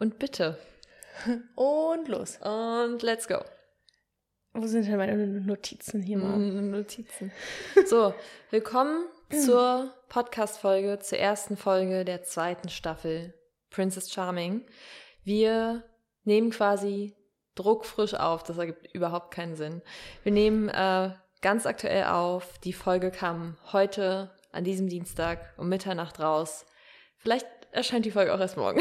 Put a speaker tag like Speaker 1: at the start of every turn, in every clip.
Speaker 1: Und bitte.
Speaker 2: Und los.
Speaker 1: Und let's go.
Speaker 2: Wo sind denn meine Notizen hier mal?
Speaker 1: Notizen. So, willkommen zur Podcast-Folge, zur ersten Folge der zweiten Staffel Princess Charming. Wir nehmen quasi druckfrisch auf, das ergibt überhaupt keinen Sinn. Wir nehmen äh, ganz aktuell auf, die Folge kam heute an diesem Dienstag um Mitternacht raus. Vielleicht erscheint die Folge auch erst morgen.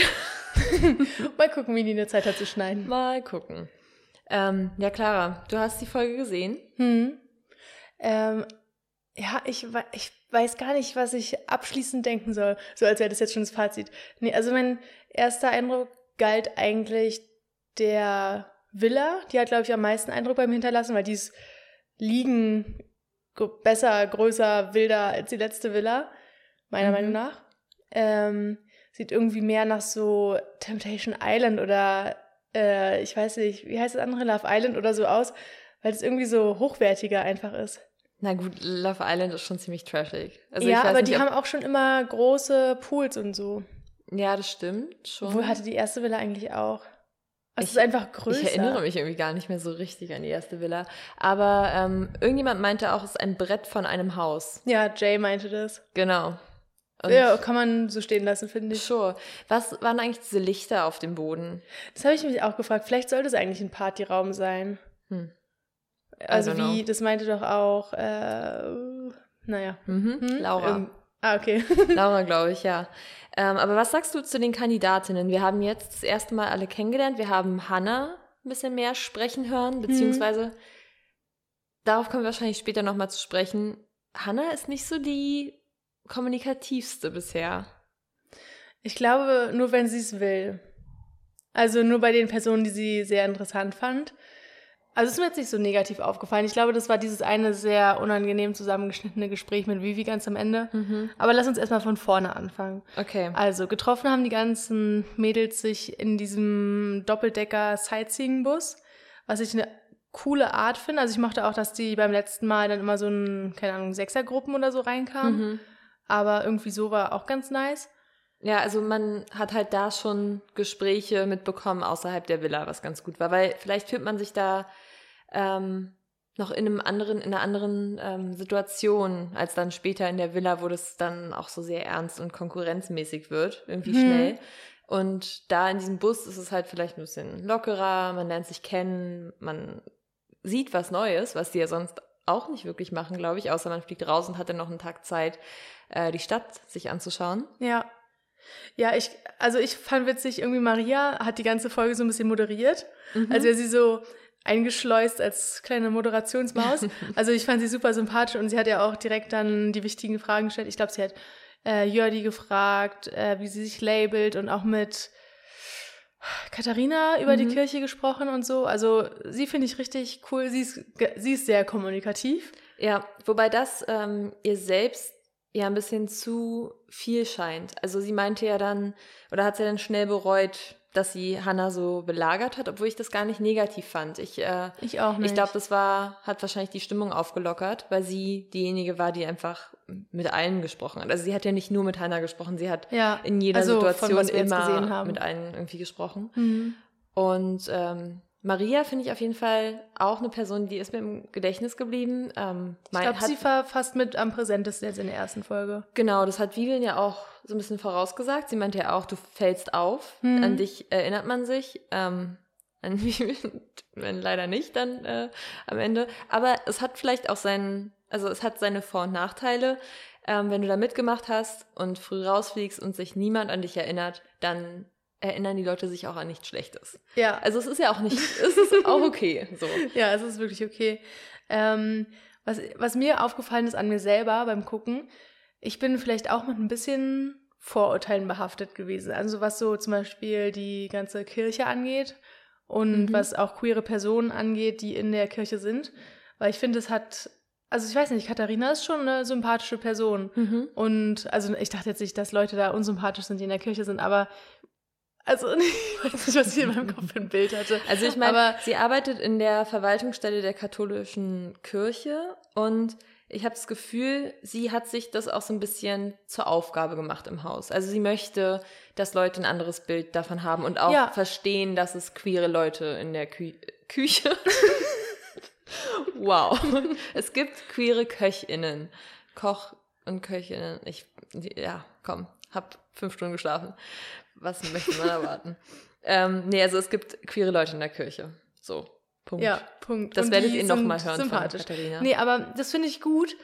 Speaker 2: Mal gucken, wie die eine Zeit hat zu schneiden.
Speaker 1: Mal gucken. Ähm, ja, Clara, du hast die Folge gesehen.
Speaker 2: Hm. Ähm, ja, ich, ich weiß gar nicht, was ich abschließend denken soll. So als wäre das jetzt schon das Fazit. Nee, also mein erster Eindruck galt eigentlich der Villa. Die hat, glaube ich, am meisten Eindruck beim Hinterlassen, weil die ist liegen besser, größer, wilder als die letzte Villa, meiner mhm. Meinung nach. Ähm, sieht irgendwie mehr nach so Temptation Island oder äh, ich weiß nicht, wie heißt das andere, Love Island oder so aus, weil es irgendwie so hochwertiger einfach ist.
Speaker 1: Na gut, Love Island ist schon ziemlich trashig.
Speaker 2: Also ja, aber nicht, die haben auch schon immer große Pools und so.
Speaker 1: Ja, das stimmt schon.
Speaker 2: Wo hatte die erste Villa eigentlich auch? Also es ist einfach größer.
Speaker 1: Ich erinnere mich irgendwie gar nicht mehr so richtig an die erste Villa. Aber ähm, irgendjemand meinte auch, es ist ein Brett von einem Haus.
Speaker 2: Ja, Jay meinte das.
Speaker 1: Genau.
Speaker 2: Und ja, kann man so stehen lassen, finde ich.
Speaker 1: Sure. Was waren eigentlich diese Lichter auf dem Boden?
Speaker 2: Das habe ich mich auch gefragt. Vielleicht sollte es eigentlich ein Partyraum sein. Hm. Also wie, das meinte doch auch, äh, naja.
Speaker 1: Mhm. Hm? Laura. Ähm,
Speaker 2: ah, okay.
Speaker 1: Laura, glaube ich, ja. Ähm, aber was sagst du zu den Kandidatinnen? Wir haben jetzt das erste Mal alle kennengelernt. Wir haben Hannah ein bisschen mehr sprechen hören, hm. beziehungsweise hm. darauf kommen wir wahrscheinlich später nochmal zu sprechen. Hannah ist nicht so die kommunikativste bisher?
Speaker 2: Ich glaube, nur wenn sie es will. Also nur bei den Personen, die sie sehr interessant fand. Also es ist mir jetzt nicht so negativ aufgefallen. Ich glaube, das war dieses eine sehr unangenehm zusammengeschnittene Gespräch mit Vivi ganz am Ende. Mhm. Aber lass uns erstmal von vorne anfangen.
Speaker 1: Okay.
Speaker 2: Also getroffen haben die ganzen Mädels sich in diesem Doppeldecker Sightseeing-Bus, was ich eine coole Art finde. Also ich mochte auch, dass die beim letzten Mal dann immer so ein, keine Ahnung, Sechsergruppen oder so reinkamen. Mhm aber irgendwie so war auch ganz nice.
Speaker 1: Ja, also man hat halt da schon Gespräche mitbekommen außerhalb der Villa, was ganz gut war, weil vielleicht fühlt man sich da ähm, noch in einem anderen, in einer anderen ähm, Situation als dann später in der Villa, wo das dann auch so sehr ernst und konkurrenzmäßig wird, irgendwie hm. schnell. Und da in diesem Bus ist es halt vielleicht ein bisschen lockerer, man lernt sich kennen, man sieht was Neues, was die ja sonst auch nicht wirklich machen, glaube ich, außer man fliegt raus und hat dann noch einen Tag Zeit, äh, die Stadt sich anzuschauen.
Speaker 2: Ja. Ja, ich, also ich fand witzig, irgendwie Maria hat die ganze Folge so ein bisschen moderiert. Mhm. Also sie so eingeschleust als kleine Moderationsmaus. also ich fand sie super sympathisch und sie hat ja auch direkt dann die wichtigen Fragen gestellt. Ich glaube, sie hat äh, Jördi gefragt, äh, wie sie sich labelt und auch mit Katharina über mhm. die Kirche gesprochen und so. Also sie finde ich richtig cool. Sie ist, sie ist sehr kommunikativ.
Speaker 1: Ja, wobei das ähm, ihr selbst ja ein bisschen zu viel scheint. Also sie meinte ja dann, oder hat sie dann schnell bereut, dass sie Hannah so belagert hat, obwohl ich das gar nicht negativ fand. Ich, äh,
Speaker 2: ich auch nicht.
Speaker 1: Ich glaube, das war, hat wahrscheinlich die Stimmung aufgelockert, weil sie diejenige war, die einfach mit allen gesprochen hat. Also sie hat ja nicht nur mit Hannah gesprochen, sie hat ja, in jeder also Situation immer mit allen irgendwie gesprochen. Mhm. Und ähm, Maria finde ich auf jeden Fall auch eine Person, die ist mir im Gedächtnis geblieben. Ähm,
Speaker 2: ich glaube, sie war fast mit am präsentesten jetzt in der ersten Folge.
Speaker 1: Genau, das hat Vivian ja auch so ein bisschen vorausgesagt. Sie meinte ja auch, du fällst auf, mhm. an dich erinnert man sich. Ähm, an Vivian, wenn leider nicht, dann äh, am Ende. Aber es hat vielleicht auch seinen, also es hat seine Vor- und Nachteile. Ähm, wenn du da mitgemacht hast und früh rausfliegst und sich niemand an dich erinnert, dann erinnern die Leute sich auch an nichts Schlechtes.
Speaker 2: Ja.
Speaker 1: Also es ist ja auch nicht, es ist auch okay. So.
Speaker 2: ja, es ist wirklich okay. Ähm, was, was mir aufgefallen ist an mir selber beim Gucken, ich bin vielleicht auch mit ein bisschen Vorurteilen behaftet gewesen. Also was so zum Beispiel die ganze Kirche angeht und mhm. was auch queere Personen angeht, die in der Kirche sind. Weil ich finde, es hat also ich weiß nicht, Katharina ist schon eine sympathische Person. Mhm. Und also ich dachte jetzt nicht, dass Leute da unsympathisch sind, die in der Kirche sind, aber also ich weiß nicht, was ich in meinem Kopf für ein Bild hatte.
Speaker 1: Also ich meine, sie arbeitet in der Verwaltungsstelle der katholischen Kirche und ich habe das Gefühl, sie hat sich das auch so ein bisschen zur Aufgabe gemacht im Haus. Also sie möchte, dass Leute ein anderes Bild davon haben und auch
Speaker 2: Ja.
Speaker 1: verstehen, dass es queere Leute in der Kü Küche. wow. Es gibt queere KöchInnen. Koch und Köchinnen. Ich, ja, komm, hab fünf Stunden geschlafen. Was möchte man erwarten? ähm, nee, also es gibt queere Leute in der Kirche. So, Punkt.
Speaker 2: Ja, Punkt.
Speaker 1: Das
Speaker 2: Und
Speaker 1: werdet ihr noch
Speaker 2: sind
Speaker 1: mal hören von
Speaker 2: Sympathisch.
Speaker 1: Katharina.
Speaker 2: Nee, aber das finde ich gut,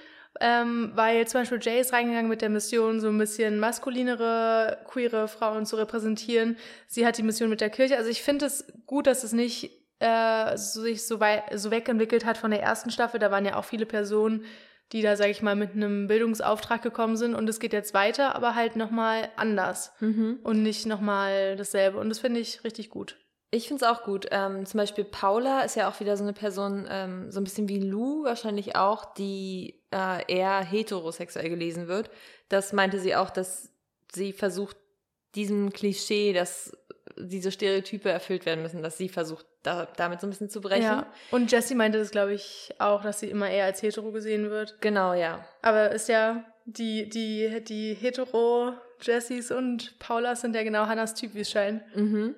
Speaker 2: ähm, weil zum Beispiel Jay ist reingegangen mit der Mission, so ein bisschen maskulinere, queere Frauen zu repräsentieren. Sie hat die Mission mit der Kirche. Also ich finde es gut, dass es nicht äh, sich so, weit, so wegentwickelt hat von der ersten Staffel. Da waren ja auch viele Personen, die da, sage ich mal, mit einem Bildungsauftrag gekommen sind. Und es geht jetzt weiter, aber halt nochmal anders
Speaker 1: Mhm.
Speaker 2: und nicht nochmal dasselbe. Und das finde ich richtig gut.
Speaker 1: Ich finde es auch gut. Ähm, zum Beispiel Paula ist ja auch wieder so eine Person, ähm, so ein bisschen wie Lou wahrscheinlich auch, die äh, eher heterosexuell gelesen wird. Das meinte sie auch, dass sie versucht, diesem Klischee, dass diese Stereotype erfüllt werden müssen, dass sie versucht, da, damit so ein bisschen zu brechen.
Speaker 2: Ja. Und Jessie meinte das, glaube ich, auch, dass sie immer eher als hetero gesehen wird.
Speaker 1: Genau, ja.
Speaker 2: Aber ist ja, die, die, die hetero Jessies und Paulas sind ja genau Hannas Typ, wie es scheint.
Speaker 1: Mhm.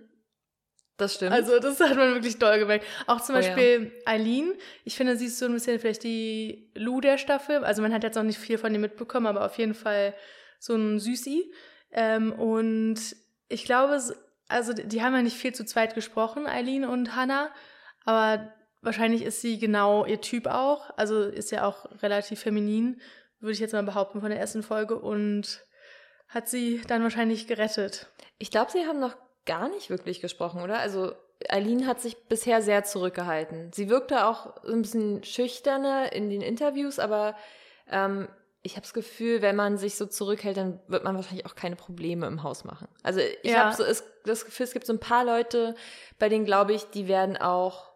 Speaker 1: Das stimmt.
Speaker 2: Also das hat man wirklich doll gemerkt. Auch zum
Speaker 1: Oh ja.
Speaker 2: Beispiel Eileen. Ich finde, sie ist so ein bisschen vielleicht die Lou der Staffel. Also man hat jetzt noch nicht viel von ihr mitbekommen, aber auf jeden Fall so ein Süßi. Ähm, und ich glaube, also die die haben ja nicht viel zu zweit gesprochen, Eileen und Hannah. Aber wahrscheinlich ist sie genau ihr Typ auch. Also ist ja auch relativ feminin, würde ich jetzt mal behaupten, von der ersten Folge. Und hat sie dann wahrscheinlich gerettet.
Speaker 1: Ich glaube, sie haben noch gar nicht wirklich gesprochen, oder? Also Eileen hat sich bisher sehr zurückgehalten. Sie wirkte auch ein bisschen schüchterner in den Interviews, aber ähm, ich habe das Gefühl, wenn man sich so zurückhält, dann wird man wahrscheinlich auch keine Probleme im Haus machen. Also ich
Speaker 2: Ja.
Speaker 1: habe so es, das Gefühl, es gibt so ein paar Leute, bei denen glaube ich, die werden auch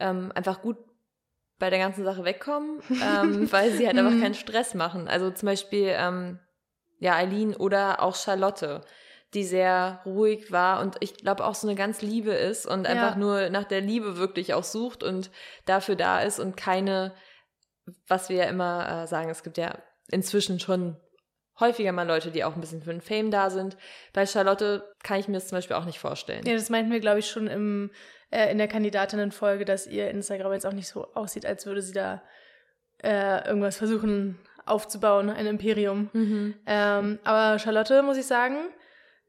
Speaker 1: ähm, einfach gut bei der ganzen Sache wegkommen, ähm, weil sie halt einfach
Speaker 2: Mhm.
Speaker 1: keinen Stress machen. Also zum Beispiel ähm, ja Eileen oder auch Charlotte, die sehr ruhig war und ich glaube auch so eine ganz Liebe ist und
Speaker 2: Ja.
Speaker 1: einfach nur nach der Liebe wirklich auch sucht und dafür da ist und keine, was wir ja immer äh, sagen, es gibt ja inzwischen schon häufiger mal Leute, die auch ein bisschen für den Fame da sind. Bei Charlotte kann ich mir das zum Beispiel auch nicht vorstellen.
Speaker 2: Ja, das meinten wir, glaube ich, schon im, äh, in der Kandidatinnenfolge, dass ihr Instagram jetzt auch nicht so aussieht, als würde sie da äh, irgendwas versuchen aufzubauen, ein Imperium.
Speaker 1: Mhm.
Speaker 2: Ähm, aber Charlotte, muss ich sagen,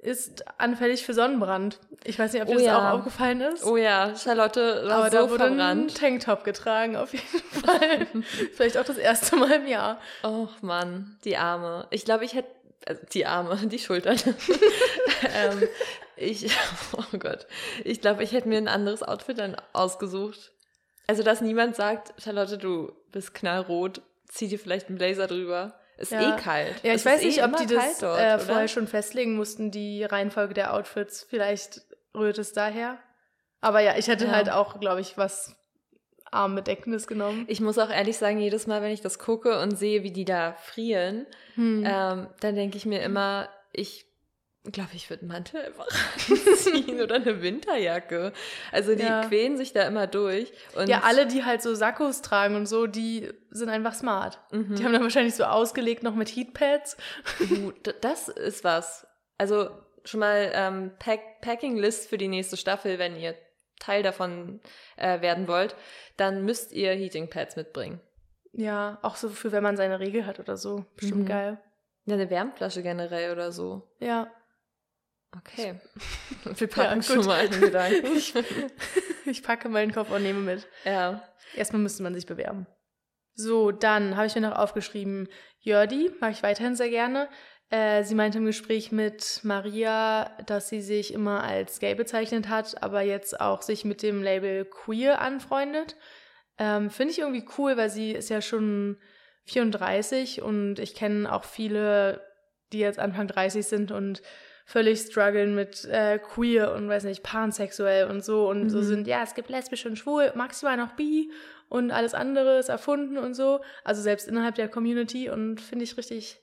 Speaker 2: ist anfällig für Sonnenbrand. Ich weiß nicht, ob dir
Speaker 1: Oh
Speaker 2: das
Speaker 1: ja.
Speaker 2: auch aufgefallen ist.
Speaker 1: Oh ja, Charlotte war
Speaker 2: aber
Speaker 1: so
Speaker 2: da wurde ein. Tanktop getragen, auf jeden Fall. Vielleicht auch das erste Mal im Jahr.
Speaker 1: Och Mann, die Arme. Ich glaube, ich hätte, also die Arme, die Schultern. ähm, ich, oh Gott, ich glaube, ich hätte mir ein anderes Outfit dann ausgesucht. Also, dass niemand sagt, Charlotte, du bist knallrot, zieh dir vielleicht einen Blazer drüber. Ist
Speaker 2: Ja.
Speaker 1: eh kalt.
Speaker 2: Ja, ich
Speaker 1: Es
Speaker 2: weiß nicht,
Speaker 1: eh
Speaker 2: ob die das
Speaker 1: dort,
Speaker 2: äh, vorher schon festlegen mussten, die Reihenfolge der Outfits. Vielleicht rührt es daher. Aber ja, ich hätte
Speaker 1: Ja.
Speaker 2: halt auch, glaube ich, was Armbedeckendes genommen.
Speaker 1: Ich muss auch ehrlich sagen, jedes Mal, wenn ich das gucke und sehe, wie die da frieren,
Speaker 2: Hm.
Speaker 1: ähm, dann denke ich mir immer, ich glaube, ich würde einen Mantel einfach anziehen oder eine Winterjacke. Also die
Speaker 2: Ja.
Speaker 1: quälen sich da immer durch.
Speaker 2: Ja, alle, die halt so Sakkos tragen und so, die sind einfach smart.
Speaker 1: Mhm.
Speaker 2: Die haben dann wahrscheinlich so ausgelegt noch mit Heatpads.
Speaker 1: Uh, das ist was. Also schon mal ähm, Pack Packing List für die nächste Staffel, wenn ihr Teil davon äh, werden wollt, dann müsst ihr Heating Pads mitbringen.
Speaker 2: Ja, auch so für, wenn man seine Regel hat oder so. Bestimmt
Speaker 1: Mhm.
Speaker 2: geil.
Speaker 1: Ja, eine Wärmflasche generell oder so.
Speaker 2: Ja.
Speaker 1: Okay. Wir packen
Speaker 2: gut.
Speaker 1: schon mal einen Gedanken.
Speaker 2: Ich, ich packe meinen Koffer und nehme mit.
Speaker 1: ja.
Speaker 2: Erstmal müsste man sich bewerben. So, dann habe ich mir noch aufgeschrieben, Jördi, mag ich weiterhin sehr gerne. Äh, sie meinte im Gespräch mit Maria, dass sie sich immer als gay bezeichnet hat, aber jetzt auch sich mit dem Label queer anfreundet. Ähm, Finde ich irgendwie cool, weil sie ist ja schon 34 und ich kenne auch viele, die jetzt Anfang 30 sind und völlig strugglen mit äh, queer und weiß nicht, pansexuell und so und so
Speaker 1: Mhm.
Speaker 2: sind, ja, es gibt lesbisch und schwul, maximal noch bi und alles andere ist erfunden und so. Also selbst innerhalb der Community und finde ich richtig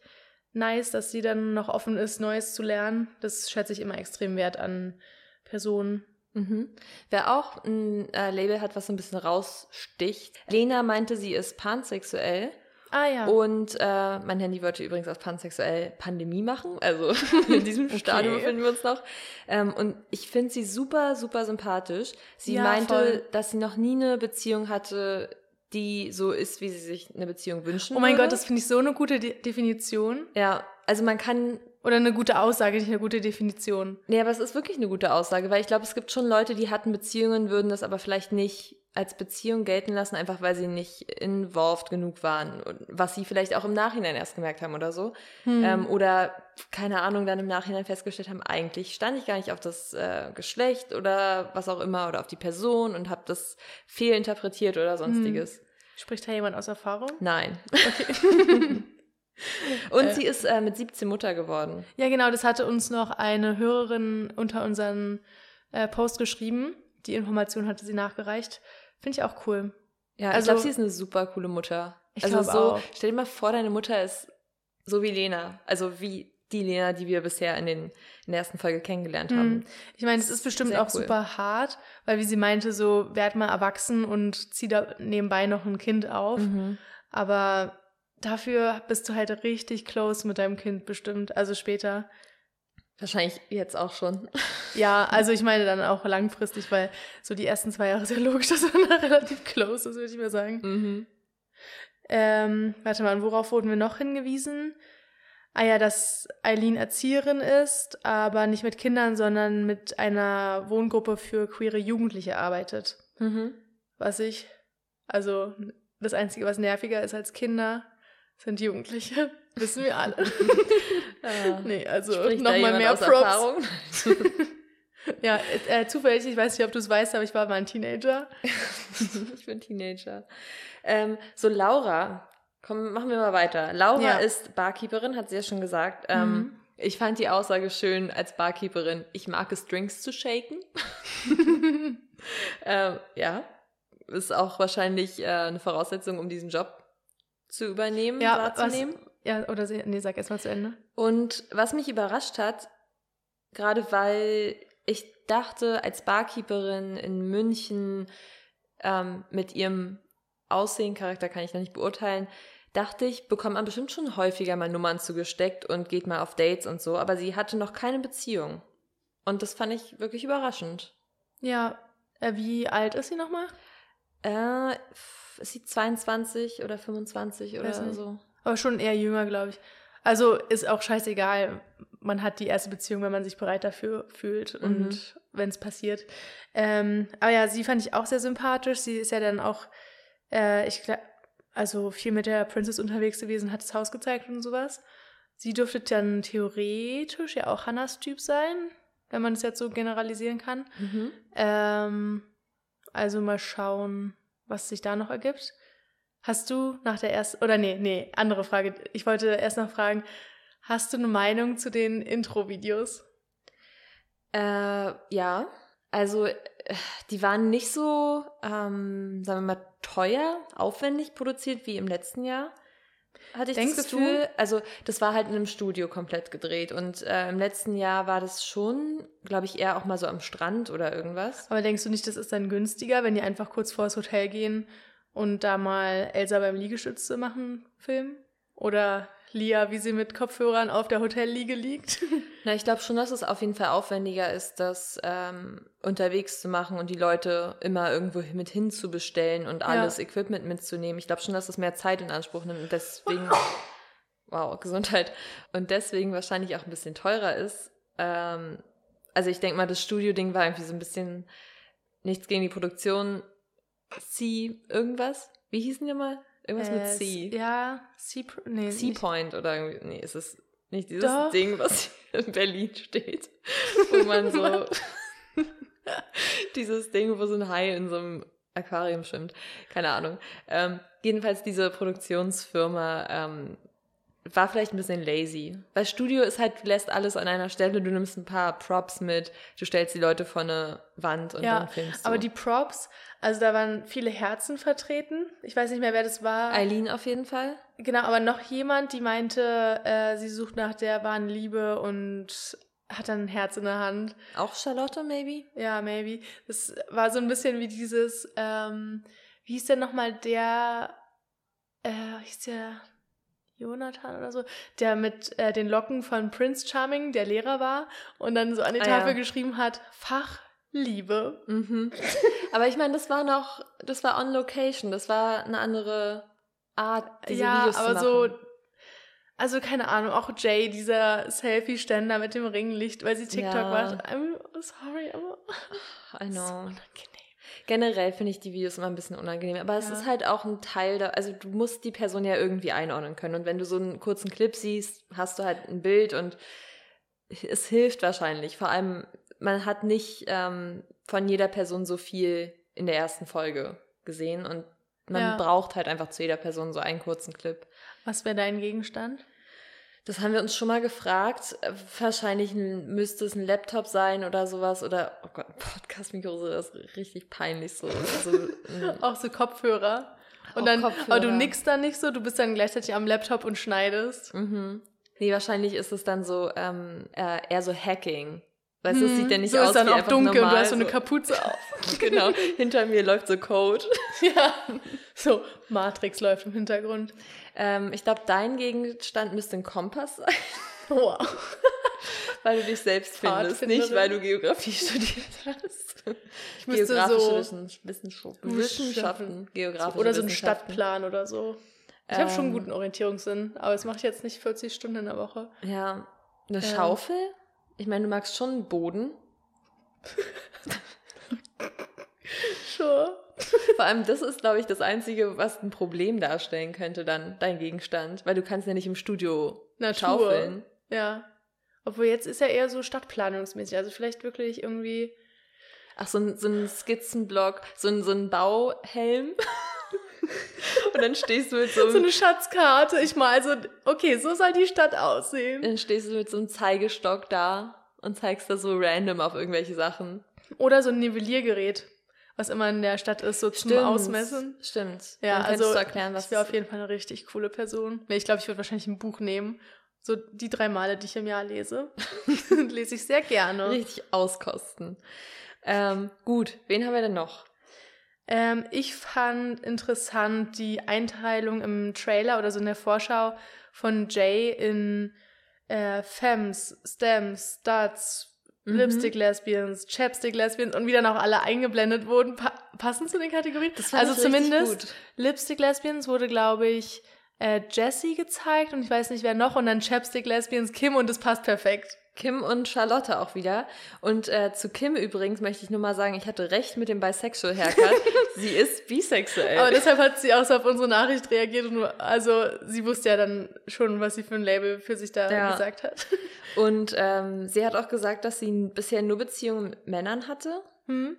Speaker 2: nice, dass sie dann noch offen ist, Neues zu lernen. Das schätze ich immer extrem wert an Personen.
Speaker 1: Mhm. Wer auch ein äh, Label hat, was so ein bisschen raussticht. Lena meinte, sie ist pansexuell.
Speaker 2: Ah ja.
Speaker 1: Und äh, mein Handy wollte übrigens auf pansexuell Pandemie machen. Also in diesem
Speaker 2: Okay.
Speaker 1: Stadium befinden wir uns noch. Ähm, und ich finde sie super, super sympathisch. Sie
Speaker 2: Ja,
Speaker 1: meinte,
Speaker 2: voll.
Speaker 1: dass sie noch nie eine Beziehung hatte, die so ist, wie sie sich eine Beziehung wünschen
Speaker 2: oh mein
Speaker 1: würde.
Speaker 2: Gott, das finde ich so eine gute De Definition.
Speaker 1: Ja, also man kann
Speaker 2: Oder eine gute Aussage, nicht eine gute Definition.
Speaker 1: Nee, aber es ist wirklich eine gute Aussage, weil ich glaube, es gibt schon Leute, die hatten Beziehungen, würden das aber vielleicht nicht als Beziehung gelten lassen, einfach weil sie nicht involved genug waren, was sie vielleicht auch im Nachhinein erst gemerkt haben oder so.
Speaker 2: Hm.
Speaker 1: Ähm, oder, keine Ahnung, dann im Nachhinein festgestellt haben, eigentlich stand ich gar nicht auf das äh, Geschlecht oder was auch immer oder auf die Person und habe das fehlinterpretiert oder sonstiges.
Speaker 2: Spricht da jemand aus Erfahrung?
Speaker 1: Nein.
Speaker 2: Okay.
Speaker 1: Und
Speaker 2: Äh.
Speaker 1: sie ist äh, mit 17 Mutter geworden.
Speaker 2: ja, genau, das hatte uns noch eine Hörerin unter unseren äh, Post geschrieben. Die Information hatte sie nachgereicht. Finde ich auch cool.
Speaker 1: Ja, ich
Speaker 2: Also-
Speaker 1: glaube, sie ist eine super coole Mutter.
Speaker 2: Ich
Speaker 1: also so,
Speaker 2: auch.
Speaker 1: stell dir mal vor, deine Mutter ist so wie Lena. Also wie die Lena, die wir bisher in, den, in der ersten Folge kennengelernt
Speaker 2: Hm.
Speaker 1: haben.
Speaker 2: Ich meine, es ist bestimmt auch
Speaker 1: cool.
Speaker 2: super hart, weil wie sie meinte, so werd mal erwachsen und zieh da nebenbei noch ein Kind auf.
Speaker 1: Mhm.
Speaker 2: Aber dafür bist du halt richtig close mit deinem Kind bestimmt, also später.
Speaker 1: Wahrscheinlich jetzt auch schon.
Speaker 2: Ja, also ich meine dann auch langfristig, weil so die ersten zwei Jahre ist ja logisch, dass man da relativ close ist, würde ich mal sagen.
Speaker 1: Mhm.
Speaker 2: Ähm, warte mal, worauf wurden wir noch hingewiesen? Ah ja, dass Eileen Erzieherin ist, aber nicht mit Kindern, sondern mit einer Wohngruppe für queere Jugendliche arbeitet.
Speaker 1: Mhm.
Speaker 2: Was ich, also das Einzige, was nerviger ist als Kinder, sind Jugendliche. Wissen wir alle.
Speaker 1: Ja.
Speaker 2: nee, also nochmal mehr Props.
Speaker 1: Erfahrung?
Speaker 2: Ja, äh, zufällig, ich weiß nicht, ob du es weißt, aber ich war mal ein Teenager.
Speaker 1: ich bin Teenager. Ähm, so, Laura. Komm, machen wir mal weiter. Laura
Speaker 2: Ja.
Speaker 1: ist Barkeeperin, hat sie ja schon gesagt. Ähm,
Speaker 2: Mhm.
Speaker 1: Ich fand die Aussage schön als Barkeeperin. Ich mag es, Drinks zu shaken. ähm, ja, ist auch wahrscheinlich äh, eine Voraussetzung, um diesen Job zu übernehmen,
Speaker 2: ja, was,
Speaker 1: wahrzunehmen.
Speaker 2: Ja, oder sie, nee, sag erst mal zu Ende.
Speaker 1: Und was mich überrascht hat, gerade weil ich dachte, als Barkeeperin in München ähm, mit ihrem Aussehen, Charakter kann ich noch nicht beurteilen, dachte ich, bekommt man bestimmt schon häufiger mal Nummern zugesteckt und geht mal auf Dates und so, aber sie hatte noch keine Beziehung. Und das fand ich wirklich überraschend.
Speaker 2: Ja, äh, wie alt ist sie nochmal?
Speaker 1: Äh, ist sie 22 oder 25
Speaker 2: Weiß
Speaker 1: oder so?
Speaker 2: Aber schon eher jünger, glaube ich. Also ist auch scheißegal. Man hat die erste Beziehung, wenn man sich bereit dafür fühlt
Speaker 1: Mhm.
Speaker 2: und wenn es passiert. Ähm, aber ja, sie fand ich auch sehr sympathisch. Sie ist ja dann auch, äh, ich glaube, also viel mit der Princess unterwegs gewesen, hat das Haus gezeigt und sowas. Sie dürfte dann theoretisch ja auch Hannas Typ sein, wenn man es jetzt so generalisieren kann.
Speaker 1: Mhm.
Speaker 2: Ähm, also mal schauen, was sich da noch ergibt. Hast du nach der ersten, oder nee, nee, andere Frage. Ich wollte erst noch fragen, hast du eine Meinung zu den Intro-Videos?
Speaker 1: Äh, ja, also äh, die waren nicht so, ähm, sagen wir mal, teuer, aufwendig produziert wie im letzten Jahr. Hatte ich
Speaker 2: Denkst
Speaker 1: das
Speaker 2: du?
Speaker 1: Gefühl. Also das war halt in einem Studio komplett gedreht. Und äh, im letzten Jahr war das schon, glaube ich, eher auch mal so am Strand oder irgendwas.
Speaker 2: Aber denkst du nicht, das ist dann günstiger, wenn die einfach kurz vor das Hotel gehen und da mal Elsa beim Liegestütze machen, filmen? Oder Lia, wie sie mit Kopfhörern auf der Hotelliege liegt?
Speaker 1: Na, ich glaube schon, dass es auf jeden Fall aufwendiger ist, das ähm, unterwegs zu machen und die Leute immer irgendwo mit hinzubestellen und alles Equipment mitzunehmen. Ich glaube schon, dass es mehr Zeit in Anspruch nimmt und deswegen, wow, Gesundheit, und deswegen wahrscheinlich auch ein bisschen teurer ist. Ähm, also ich denke mal, das Studio-Ding war irgendwie so ein bisschen nichts gegen die Produktion. C irgendwas? Wie hießen die mal? Irgendwas mit
Speaker 2: Äh,
Speaker 1: C.
Speaker 2: Ja, C, nee, nicht-
Speaker 1: Seapoint oder irgendwie, nee, es ist nicht dieses
Speaker 2: Doch.
Speaker 1: Ding, was hier in Berlin steht, wo man so dieses Ding, wo so ein Hai in so einem Aquarium schwimmt, keine Ahnung. Ähm, jedenfalls diese Produktionsfirma ähm, war vielleicht ein bisschen lazy. Weil Studio ist halt, du lässt alles an einer Stelle, du nimmst ein paar Props mit, du stellst die Leute vor eine Wand und
Speaker 2: Ja,
Speaker 1: dann filmst du.
Speaker 2: Aber die Props, also da waren viele Herzen vertreten. Ich weiß nicht mehr, wer das war.
Speaker 1: Eileen auf jeden Fall.
Speaker 2: Genau, aber noch jemand, die meinte, äh, sie sucht nach der wahren Liebe und hat dann ein Herz in der Hand.
Speaker 1: Auch Charlotte, maybe?
Speaker 2: Ja, maybe. Das war so ein bisschen wie dieses, ähm, wie hieß denn nochmal der äh, hieß der Jonathan oder so, der mit äh, den Locken von Prince Charming, der Lehrer war, und dann so an die
Speaker 1: Ah,
Speaker 2: Tafel
Speaker 1: ja.
Speaker 2: geschrieben hat, Fach Liebe.
Speaker 1: Mhm. Aber ich meine, das war noch, das war on location, das war eine andere Art, diese
Speaker 2: ja,
Speaker 1: Videos
Speaker 2: aber
Speaker 1: zu
Speaker 2: so,
Speaker 1: machen.
Speaker 2: also keine Ahnung, auch Jay, dieser Selfie-Ständer mit dem Ringlicht, weil sie TikTok
Speaker 1: Ja.
Speaker 2: macht. I'm sorry, aber
Speaker 1: I know.
Speaker 2: so.
Speaker 1: Generell finde ich die Videos immer ein bisschen unangenehm, aber es
Speaker 2: Ja.
Speaker 1: ist halt auch ein Teil da, also du musst die Person ja irgendwie einordnen können und wenn du so einen kurzen Clip siehst, hast du halt ein Bild und es hilft wahrscheinlich. Vor allem, man hat nicht ähm, von jeder Person so viel in der ersten Folge gesehen und man
Speaker 2: Ja.
Speaker 1: braucht halt einfach zu jeder Person so einen kurzen Clip.
Speaker 2: Was wäre dein Gegenstand?
Speaker 1: Das haben wir uns schon mal gefragt. Wahrscheinlich ein, müsste es ein Laptop sein oder sowas. Oder, oh Gott, Podcast-Mikro, das ist richtig peinlich so. so ein,
Speaker 2: Auch so Kopfhörer. Und dann,
Speaker 1: Kopfhörer.
Speaker 2: aber du nickst dann nicht so, du bist dann gleichzeitig am Laptop und schneidest.
Speaker 1: mhm. Nee, wahrscheinlich ist es dann so ähm, äh, eher so Hacking. Weißt du, es sieht ja nicht
Speaker 2: Hm, so
Speaker 1: aus
Speaker 2: ist dann
Speaker 1: wie
Speaker 2: auch dunkel
Speaker 1: normal,
Speaker 2: und du hast so eine. Kapuze auf.
Speaker 1: Genau, hinter mir läuft so Code.
Speaker 2: ja. So, Matrix läuft im Hintergrund.
Speaker 1: Ähm, ich glaube, dein Gegenstand müsste ein Kompass sein,
Speaker 2: Wow.
Speaker 1: weil du dich selbst findest, nicht weil du Geografie studiert hast.
Speaker 2: Ich müsste
Speaker 1: Geografische
Speaker 2: so
Speaker 1: Wissen, Wissenschaften, Wissenschaften, geografische
Speaker 2: oder so einen
Speaker 1: Wissenschaften.
Speaker 2: Stadtplan oder so. Ich habe schon
Speaker 1: Ähm,
Speaker 2: guten Orientierungssinn, aber es mache ich jetzt nicht 40 Stunden in der Woche.
Speaker 1: Ja, eine
Speaker 2: Ähm.
Speaker 1: Schaufel? Ich meine, du magst schon Boden.
Speaker 2: Sure.
Speaker 1: Vor allem, das ist, glaube ich, das Einzige, was ein Problem darstellen könnte, dann dein Gegenstand. Weil du kannst ja nicht im Studio
Speaker 2: Natur.
Speaker 1: schaufeln.
Speaker 2: Ja. Obwohl jetzt ist ja eher so stadtplanungsmäßig. Also vielleicht wirklich irgendwie.
Speaker 1: Ach, so ein, so ein Skizzenblock, so ein, so ein Bauhelm. Und dann stehst du mit so
Speaker 2: So eine Schatzkarte. Ich mal so, okay, so soll die Stadt aussehen.
Speaker 1: dann stehst du mit so einem Zeigestock da und zeigst da so random auf irgendwelche Sachen.
Speaker 2: Oder so ein Nivelliergerät, was immer in der Stadt ist, so zum Ausmessen.
Speaker 1: Stimmt.
Speaker 2: Ja,
Speaker 1: dann
Speaker 2: also
Speaker 1: du erklären, was
Speaker 2: das wäre auf jeden Fall eine richtig coole Person. Nee, ich glaube, ich würde wahrscheinlich ein Buch nehmen. So die drei Male, die ich im Jahr lese. lese ich sehr gerne.
Speaker 1: richtig auskosten. Ähm, gut, wen haben wir denn noch?
Speaker 2: Ähm, ich fand interessant die Einteilung im Trailer oder so in der Vorschau von Jay in äh, Femmes, Stems, Studs,
Speaker 1: Mhm.
Speaker 2: Lipstick Lesbians, Chapstick Lesbians und wie dann auch alle eingeblendet wurden, pa passen zu den Kategorien. Also zumindest. Lipstick Lesbians wurde, glaube ich, äh, Jessie gezeigt und ich weiß nicht wer noch und dann Chapstick Lesbians Kim und das passt perfekt.
Speaker 1: Kim und Charlotte auch wieder. Und äh, zu Kim übrigens möchte ich nur mal sagen, ich hatte recht mit dem Bisexual Haircut. sie ist bisexuell.
Speaker 2: Aber deshalb hat sie auch so auf unsere Nachricht reagiert und also sie wusste ja dann schon, was sie für ein Label für sich da
Speaker 1: Ja.
Speaker 2: gesagt hat.
Speaker 1: und ähm, sie hat auch gesagt, dass sie bisher nur Beziehungen mit Männern hatte.
Speaker 2: Hm?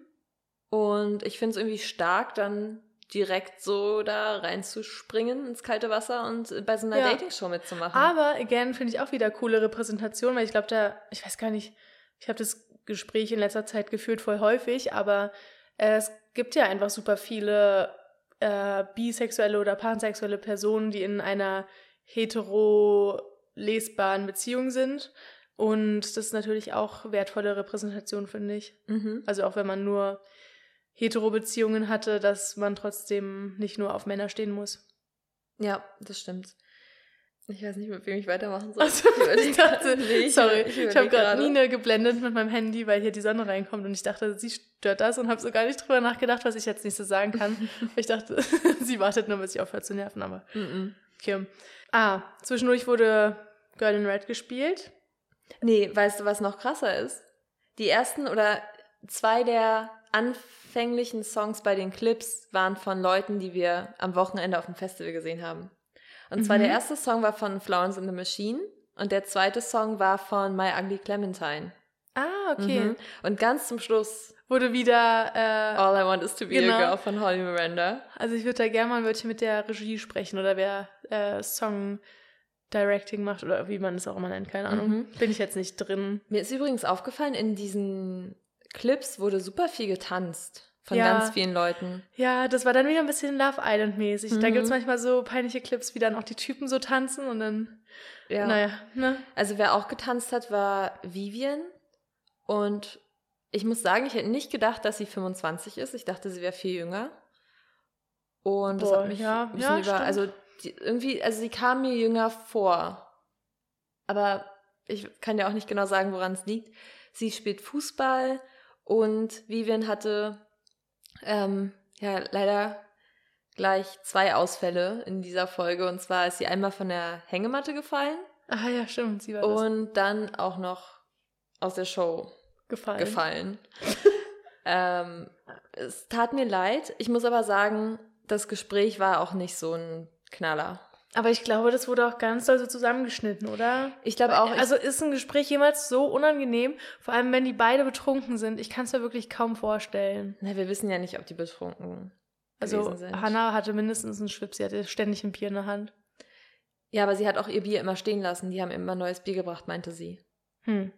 Speaker 1: Und ich finde es irgendwie stark, dann direkt so da reinzuspringen ins kalte Wasser und bei so einer
Speaker 2: Ja.
Speaker 1: Dating-Show mitzumachen.
Speaker 2: Aber again finde ich auch wieder coole Repräsentation, weil ich glaube, da, ich weiß gar nicht, ich habe das Gespräch in letzter Zeit geführt voll häufig, aber äh, es gibt ja einfach super viele äh, bisexuelle oder pansexuelle Personen, die in einer hetero lesbaren Beziehung sind. Und das ist natürlich auch wertvolle Repräsentation, finde ich.
Speaker 1: mhm.
Speaker 2: Also auch wenn man nur hetero-Beziehungen hatte, dass man trotzdem nicht nur auf Männer stehen muss.
Speaker 1: Ja, das stimmt. Ich weiß nicht, mit wem ich weitermachen soll.
Speaker 2: Also,
Speaker 1: überleg
Speaker 2: ich dachte.
Speaker 1: Nee, ich
Speaker 2: sorry, ich,
Speaker 1: ich
Speaker 2: habe
Speaker 1: gerade.
Speaker 2: Nine geblendet mit meinem Handy, weil hier die Sonne reinkommt und ich dachte, sie stört das und habe so gar nicht drüber nachgedacht, was ich jetzt nicht so sagen kann. ich dachte, sie wartet nur, bis ich aufhört zu nerven, aber
Speaker 1: Mhm.
Speaker 2: okay. Ah, zwischendurch wurde Girl in Red gespielt.
Speaker 1: Nee, weißt du, was noch krasser ist? Die ersten oder zwei der anfänglichen Songs bei den Clips waren von Leuten, die wir am Wochenende auf dem Festival gesehen haben. Und zwar
Speaker 2: Mhm.
Speaker 1: der erste Song war von Florence and the Machine und der zweite Song war von My Ugly Clementine.
Speaker 2: Ah, okay.
Speaker 1: Mhm. Und ganz zum Schluss
Speaker 2: Wurde wieder, äh,
Speaker 1: All I Want Is to Be
Speaker 2: Genau.
Speaker 1: a Girl von Holly Miranda.
Speaker 2: also ich würde da gerne mal ein Wörtchen mit der Regie sprechen oder wer äh, Song Directing macht oder wie man es auch immer nennt, keine Ahnung.
Speaker 1: Mhm.
Speaker 2: Bin ich jetzt nicht drin.
Speaker 1: Mir ist übrigens aufgefallen, in diesen Clips wurde super viel getanzt von
Speaker 2: Ja.
Speaker 1: ganz vielen Leuten.
Speaker 2: Ja, das war dann wieder ein bisschen Love Island mäßig. Da
Speaker 1: Mhm.
Speaker 2: gibt es manchmal so peinliche Clips, wie dann auch die Typen so tanzen und dann,
Speaker 1: Ja.
Speaker 2: naja, ne?
Speaker 1: Also wer auch getanzt hat, war Vivian. Und ich muss sagen, ich hätte nicht gedacht, dass sie 25 ist. Ich dachte, sie wäre viel jünger. Und das
Speaker 2: Boah,
Speaker 1: hat mich
Speaker 2: ja,
Speaker 1: ein bisschen
Speaker 2: ja,
Speaker 1: über.
Speaker 2: stimmt.
Speaker 1: Also die, irgendwie, also sie kam mir jünger vor. Aber ich kann ja auch nicht genau sagen, woran es liegt. Sie spielt Fußball und Vivian hatte ähm, ja leider gleich zwei Ausfälle in dieser Folge. Und zwar ist sie einmal von der Hängematte gefallen.
Speaker 2: Ah ja, stimmt, sie war
Speaker 1: Und das. dann auch noch aus der Show
Speaker 2: gefallen.
Speaker 1: gefallen. ähm, es tat mir leid. Ich muss aber sagen, das Gespräch war auch nicht so ein Knaller.
Speaker 2: Aber ich glaube, das wurde auch ganz doll so zusammengeschnitten, oder?
Speaker 1: Ich glaube auch.
Speaker 2: Also ist ein Gespräch jemals so unangenehm, vor allem wenn die beide betrunken sind. Ich kann es mir wirklich kaum vorstellen.
Speaker 1: Na, wir wissen ja nicht, ob die betrunken
Speaker 2: also, sind. Hannah hatte mindestens einen Schwips, sie hatte ständig ein Bier in der Hand.
Speaker 1: Ja, aber sie hat auch ihr Bier immer stehen lassen. Die haben immer neues Bier gebracht, meinte sie.
Speaker 2: Hm.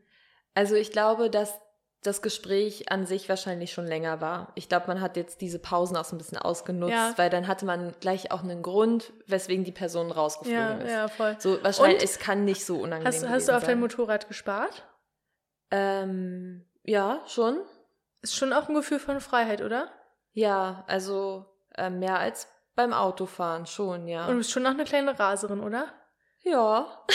Speaker 1: Also ich glaube, dass das Gespräch an sich wahrscheinlich schon länger war. Ich glaube, man hat jetzt diese Pausen auch so ein bisschen ausgenutzt, ja. weil dann hatte man gleich auch einen Grund, weswegen die Person rausgeflogen
Speaker 2: ja,
Speaker 1: ist.
Speaker 2: Ja, voll.
Speaker 1: So wahrscheinlich, Und es kann nicht so unangenehm
Speaker 2: Hast, hast du auf sein. dein Motorrad gespart?
Speaker 1: Ähm, ja, schon.
Speaker 2: Ist schon auch ein Gefühl von Freiheit, oder?
Speaker 1: Ja, also äh, mehr als beim Autofahren schon, ja.
Speaker 2: Und du bist schon noch eine kleine Raserin, oder?
Speaker 1: Ja.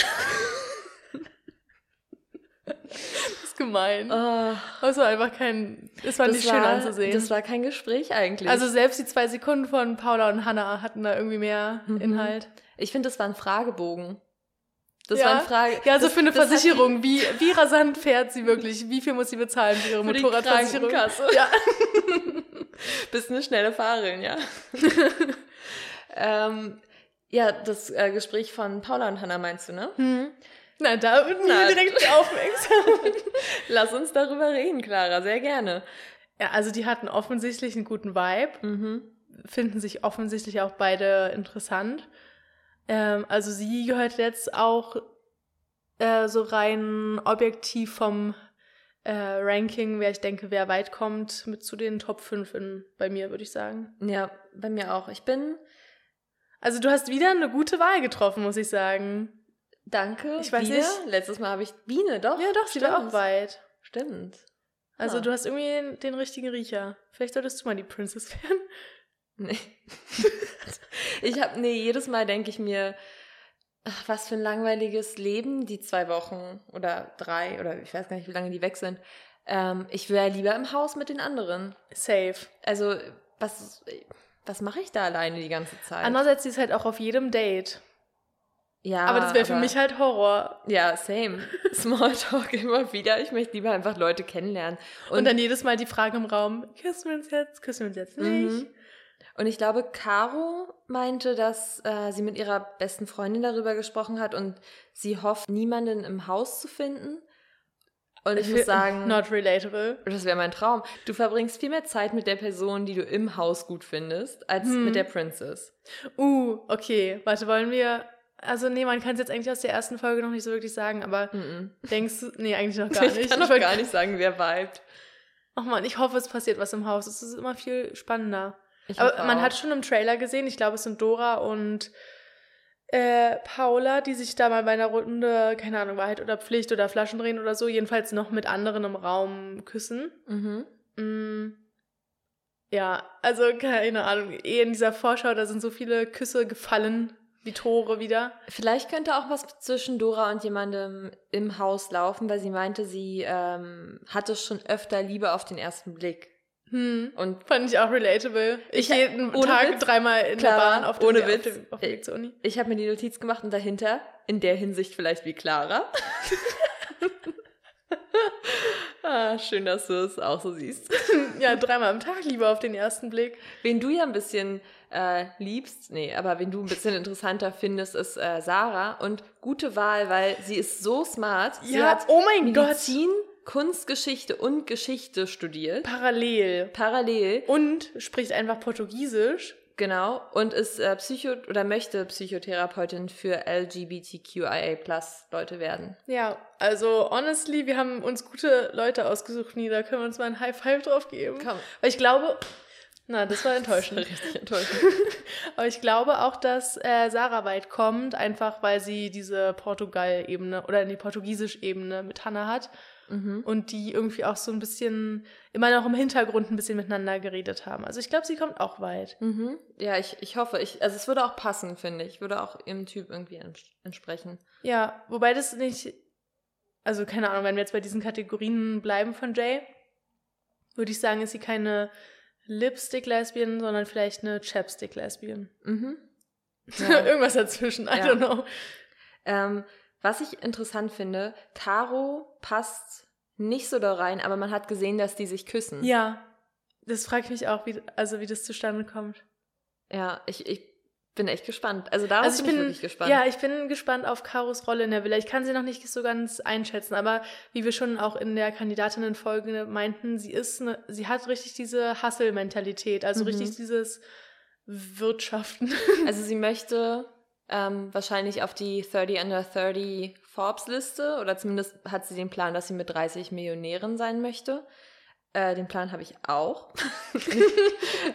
Speaker 2: gemein. Oh. Das war einfach kein, es war das nicht war, schön anzusehen.
Speaker 1: Das war kein Gespräch eigentlich.
Speaker 2: Also selbst die zwei Sekunden von Paula und Hannah hatten da irgendwie mehr mhm. Inhalt.
Speaker 1: Ich finde, das war ein Fragebogen.
Speaker 2: Das ja. war eine Frage. Ja, so das, für eine Versicherung. Wie, wie rasant fährt sie wirklich? Wie viel muss sie bezahlen für ihre für Motorradversicherung?
Speaker 1: Ja. Bist eine schnelle Fahrerin, ja. ähm, ja, das äh, Gespräch von Paula und Hannah meinst du, ne?
Speaker 2: Mhm. Na, da würden wir direkt aufmerksam.
Speaker 1: Lass uns darüber reden, Clara, sehr gerne.
Speaker 2: Ja, also die hatten offensichtlich einen guten Vibe,
Speaker 1: mhm.
Speaker 2: finden sich offensichtlich auch beide interessant. Ähm, also sie gehört jetzt auch äh, so rein objektiv vom äh, Ranking, wer ich denke, wer weit kommt, mit zu den Top 5 in, bei mir, würde ich sagen.
Speaker 1: Ja, bei mir auch. Ich bin.
Speaker 2: Also du hast wieder eine gute Wahl getroffen, muss ich sagen.
Speaker 1: Danke.
Speaker 2: Ich weiß Biene. nicht.
Speaker 1: Letztes Mal habe ich Biene, doch.
Speaker 2: Ja, doch, sie war auch weit.
Speaker 1: Stimmt.
Speaker 2: Also ja. du hast irgendwie den richtigen Riecher. Vielleicht solltest du mal die Princess werden.
Speaker 1: Nee. ich habe, nee, jedes Mal denke ich mir, ach, was für ein langweiliges Leben, die zwei Wochen oder drei oder ich weiß gar nicht, wie lange die weg sind. Ähm, ich wäre lieber im Haus mit den anderen.
Speaker 2: Safe.
Speaker 1: Also, was, was mache ich da alleine die ganze Zeit?
Speaker 2: Andererseits ist halt auch auf jedem Date.
Speaker 1: Ja.
Speaker 2: Aber das wäre für mich halt Horror.
Speaker 1: Ja, same. Smalltalk immer wieder. Ich möchte lieber einfach Leute kennenlernen.
Speaker 2: Und, und, dann jedes Mal die Frage im Raum, küssen wir uns jetzt, küssen wir uns jetzt nicht? Mhm.
Speaker 1: Und ich glaube, Caro meinte, dass äh, sie mit ihrer besten Freundin darüber gesprochen hat und sie hofft, niemanden im Haus zu finden. Und ich muss sagen,
Speaker 2: not relatable.
Speaker 1: Das wäre mein Traum. Du verbringst viel mehr Zeit mit der Person, die du im Haus gut findest, als hm. mit der Princess.
Speaker 2: Uh, okay. Warte, wollen wir also nee, man kann es jetzt eigentlich aus der ersten Folge noch nicht so wirklich sagen, aber
Speaker 1: mm -mm.
Speaker 2: denkst du, nee, eigentlich noch gar nicht.
Speaker 1: Ich kann noch gar nicht sagen, wer vibet.
Speaker 2: Ach man, ich hoffe, es passiert was im Haus. Es ist immer viel spannender. Ich aber man hat schon im Trailer gesehen, ich glaube, es sind Dora und äh, Paula, die sich da mal bei einer Runde, keine Ahnung, Wahrheit oder Pflicht oder Flaschen drehen oder so, jedenfalls noch mit anderen im Raum küssen.
Speaker 1: Mhm.
Speaker 2: Mm. Ja, also keine Ahnung, eh in dieser Vorschau, da sind so viele Küsse gefallen wie Tore wieder.
Speaker 1: Vielleicht könnte auch was zwischen Dora und jemandem im Haus laufen, weil sie meinte, sie ähm, hatte schon öfter Liebe auf den ersten Blick.
Speaker 2: Hm. Und fand ich auch relatable. Ich, ich jeden Tag Witz, dreimal in Clara, der Bahn auf dem,
Speaker 1: ohne Witz.
Speaker 2: Auf dem, auf dem Weg zur Uni.
Speaker 1: Ich habe mir die Notiz gemacht und dahinter, in der Hinsicht vielleicht wie Clara. ah, schön, dass du es auch so siehst.
Speaker 2: ja, dreimal am Tag Liebe auf den ersten Blick.
Speaker 1: Wen du ja ein bisschen äh, liebst, nee, aber wen du ein bisschen interessanter findest, ist äh, Sarah. Und gute Wahl, weil sie ist so smart.
Speaker 2: Sie ja, hat oh mein
Speaker 1: Medizin,
Speaker 2: Gott.
Speaker 1: Kunstgeschichte und Geschichte studiert.
Speaker 2: Parallel.
Speaker 1: Parallel.
Speaker 2: Und spricht einfach Portugiesisch.
Speaker 1: Genau. Und ist äh, Psycho oder möchte Psychotherapeutin für LGBTQIA Plus Leute werden.
Speaker 2: Ja, also honestly, wir haben uns gute Leute ausgesucht, nie. Da können wir uns mal ein High Five drauf geben.
Speaker 1: Komm.
Speaker 2: Weil ich glaube, na, das war enttäuschend.
Speaker 1: Das war richtig enttäuschend.
Speaker 2: Aber ich glaube auch, dass äh, Sarah weit kommt, einfach weil sie diese Portugal-Ebene oder die Portugiesisch-Ebene mit Hannah hat. Mhm. Und die irgendwie auch so ein bisschen, immer noch im Hintergrund ein bisschen miteinander geredet haben. Also ich glaube, sie kommt auch weit.
Speaker 1: Mhm. Ja, ich, ich hoffe. Ich, also es würde auch passen, finde ich. Würde auch ihrem Typ irgendwie entsprechen.
Speaker 2: Ja, wobei das nicht, also keine Ahnung, wenn wir jetzt bei diesen Kategorien bleiben von Jay, würde ich sagen, ist sie keine Lipstick-Lesbian, sondern vielleicht eine Chapstick-Lesbian. Mhm. Ja. Irgendwas dazwischen, I ja. don't know.
Speaker 1: Ähm, was ich interessant finde, Taro passt nicht so da rein, aber man hat gesehen, dass die sich küssen.
Speaker 2: Ja, das frage ich mich auch, wie, also wie das zustande kommt.
Speaker 1: Ja, ich, ich bin echt gespannt. Also darauf also
Speaker 2: bin, bin
Speaker 1: ich wirklich gespannt.
Speaker 2: Ja, ich bin gespannt auf Karos Rolle in der Villa. Ich kann sie noch nicht so ganz einschätzen, aber wie wir schon auch in der Kandidatinnenfolge meinten, sie ist eine, sie hat richtig diese Hustle-Mentalität, also mhm. richtig dieses Wirtschaften.
Speaker 1: Also sie möchte ähm, wahrscheinlich auf die 30 under 30 Forbes-Liste oder zumindest hat sie den Plan, dass sie mit 30 Millionären sein möchte. Äh, den Plan habe ich auch.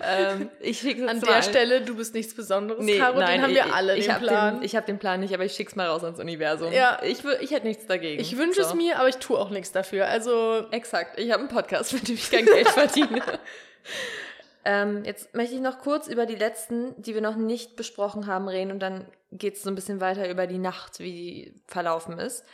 Speaker 2: ähm, ich An der Stelle, du bist nichts Besonderes, nee, Caro, nein, den haben wir alle,
Speaker 1: ich,
Speaker 2: den Plan.
Speaker 1: Den, ich habe den Plan nicht, aber ich schick's mal raus ans Universum. Ja. Ich, ich hätte nichts dagegen.
Speaker 2: Ich wünsche so. es mir, aber ich tue auch nichts dafür. Also
Speaker 1: Exakt, ich habe einen Podcast, mit dem ich kein Geld verdiene. ähm, jetzt möchte ich noch kurz über die letzten, die wir noch nicht besprochen haben, reden und dann geht es so ein bisschen weiter über die Nacht, wie die verlaufen ist.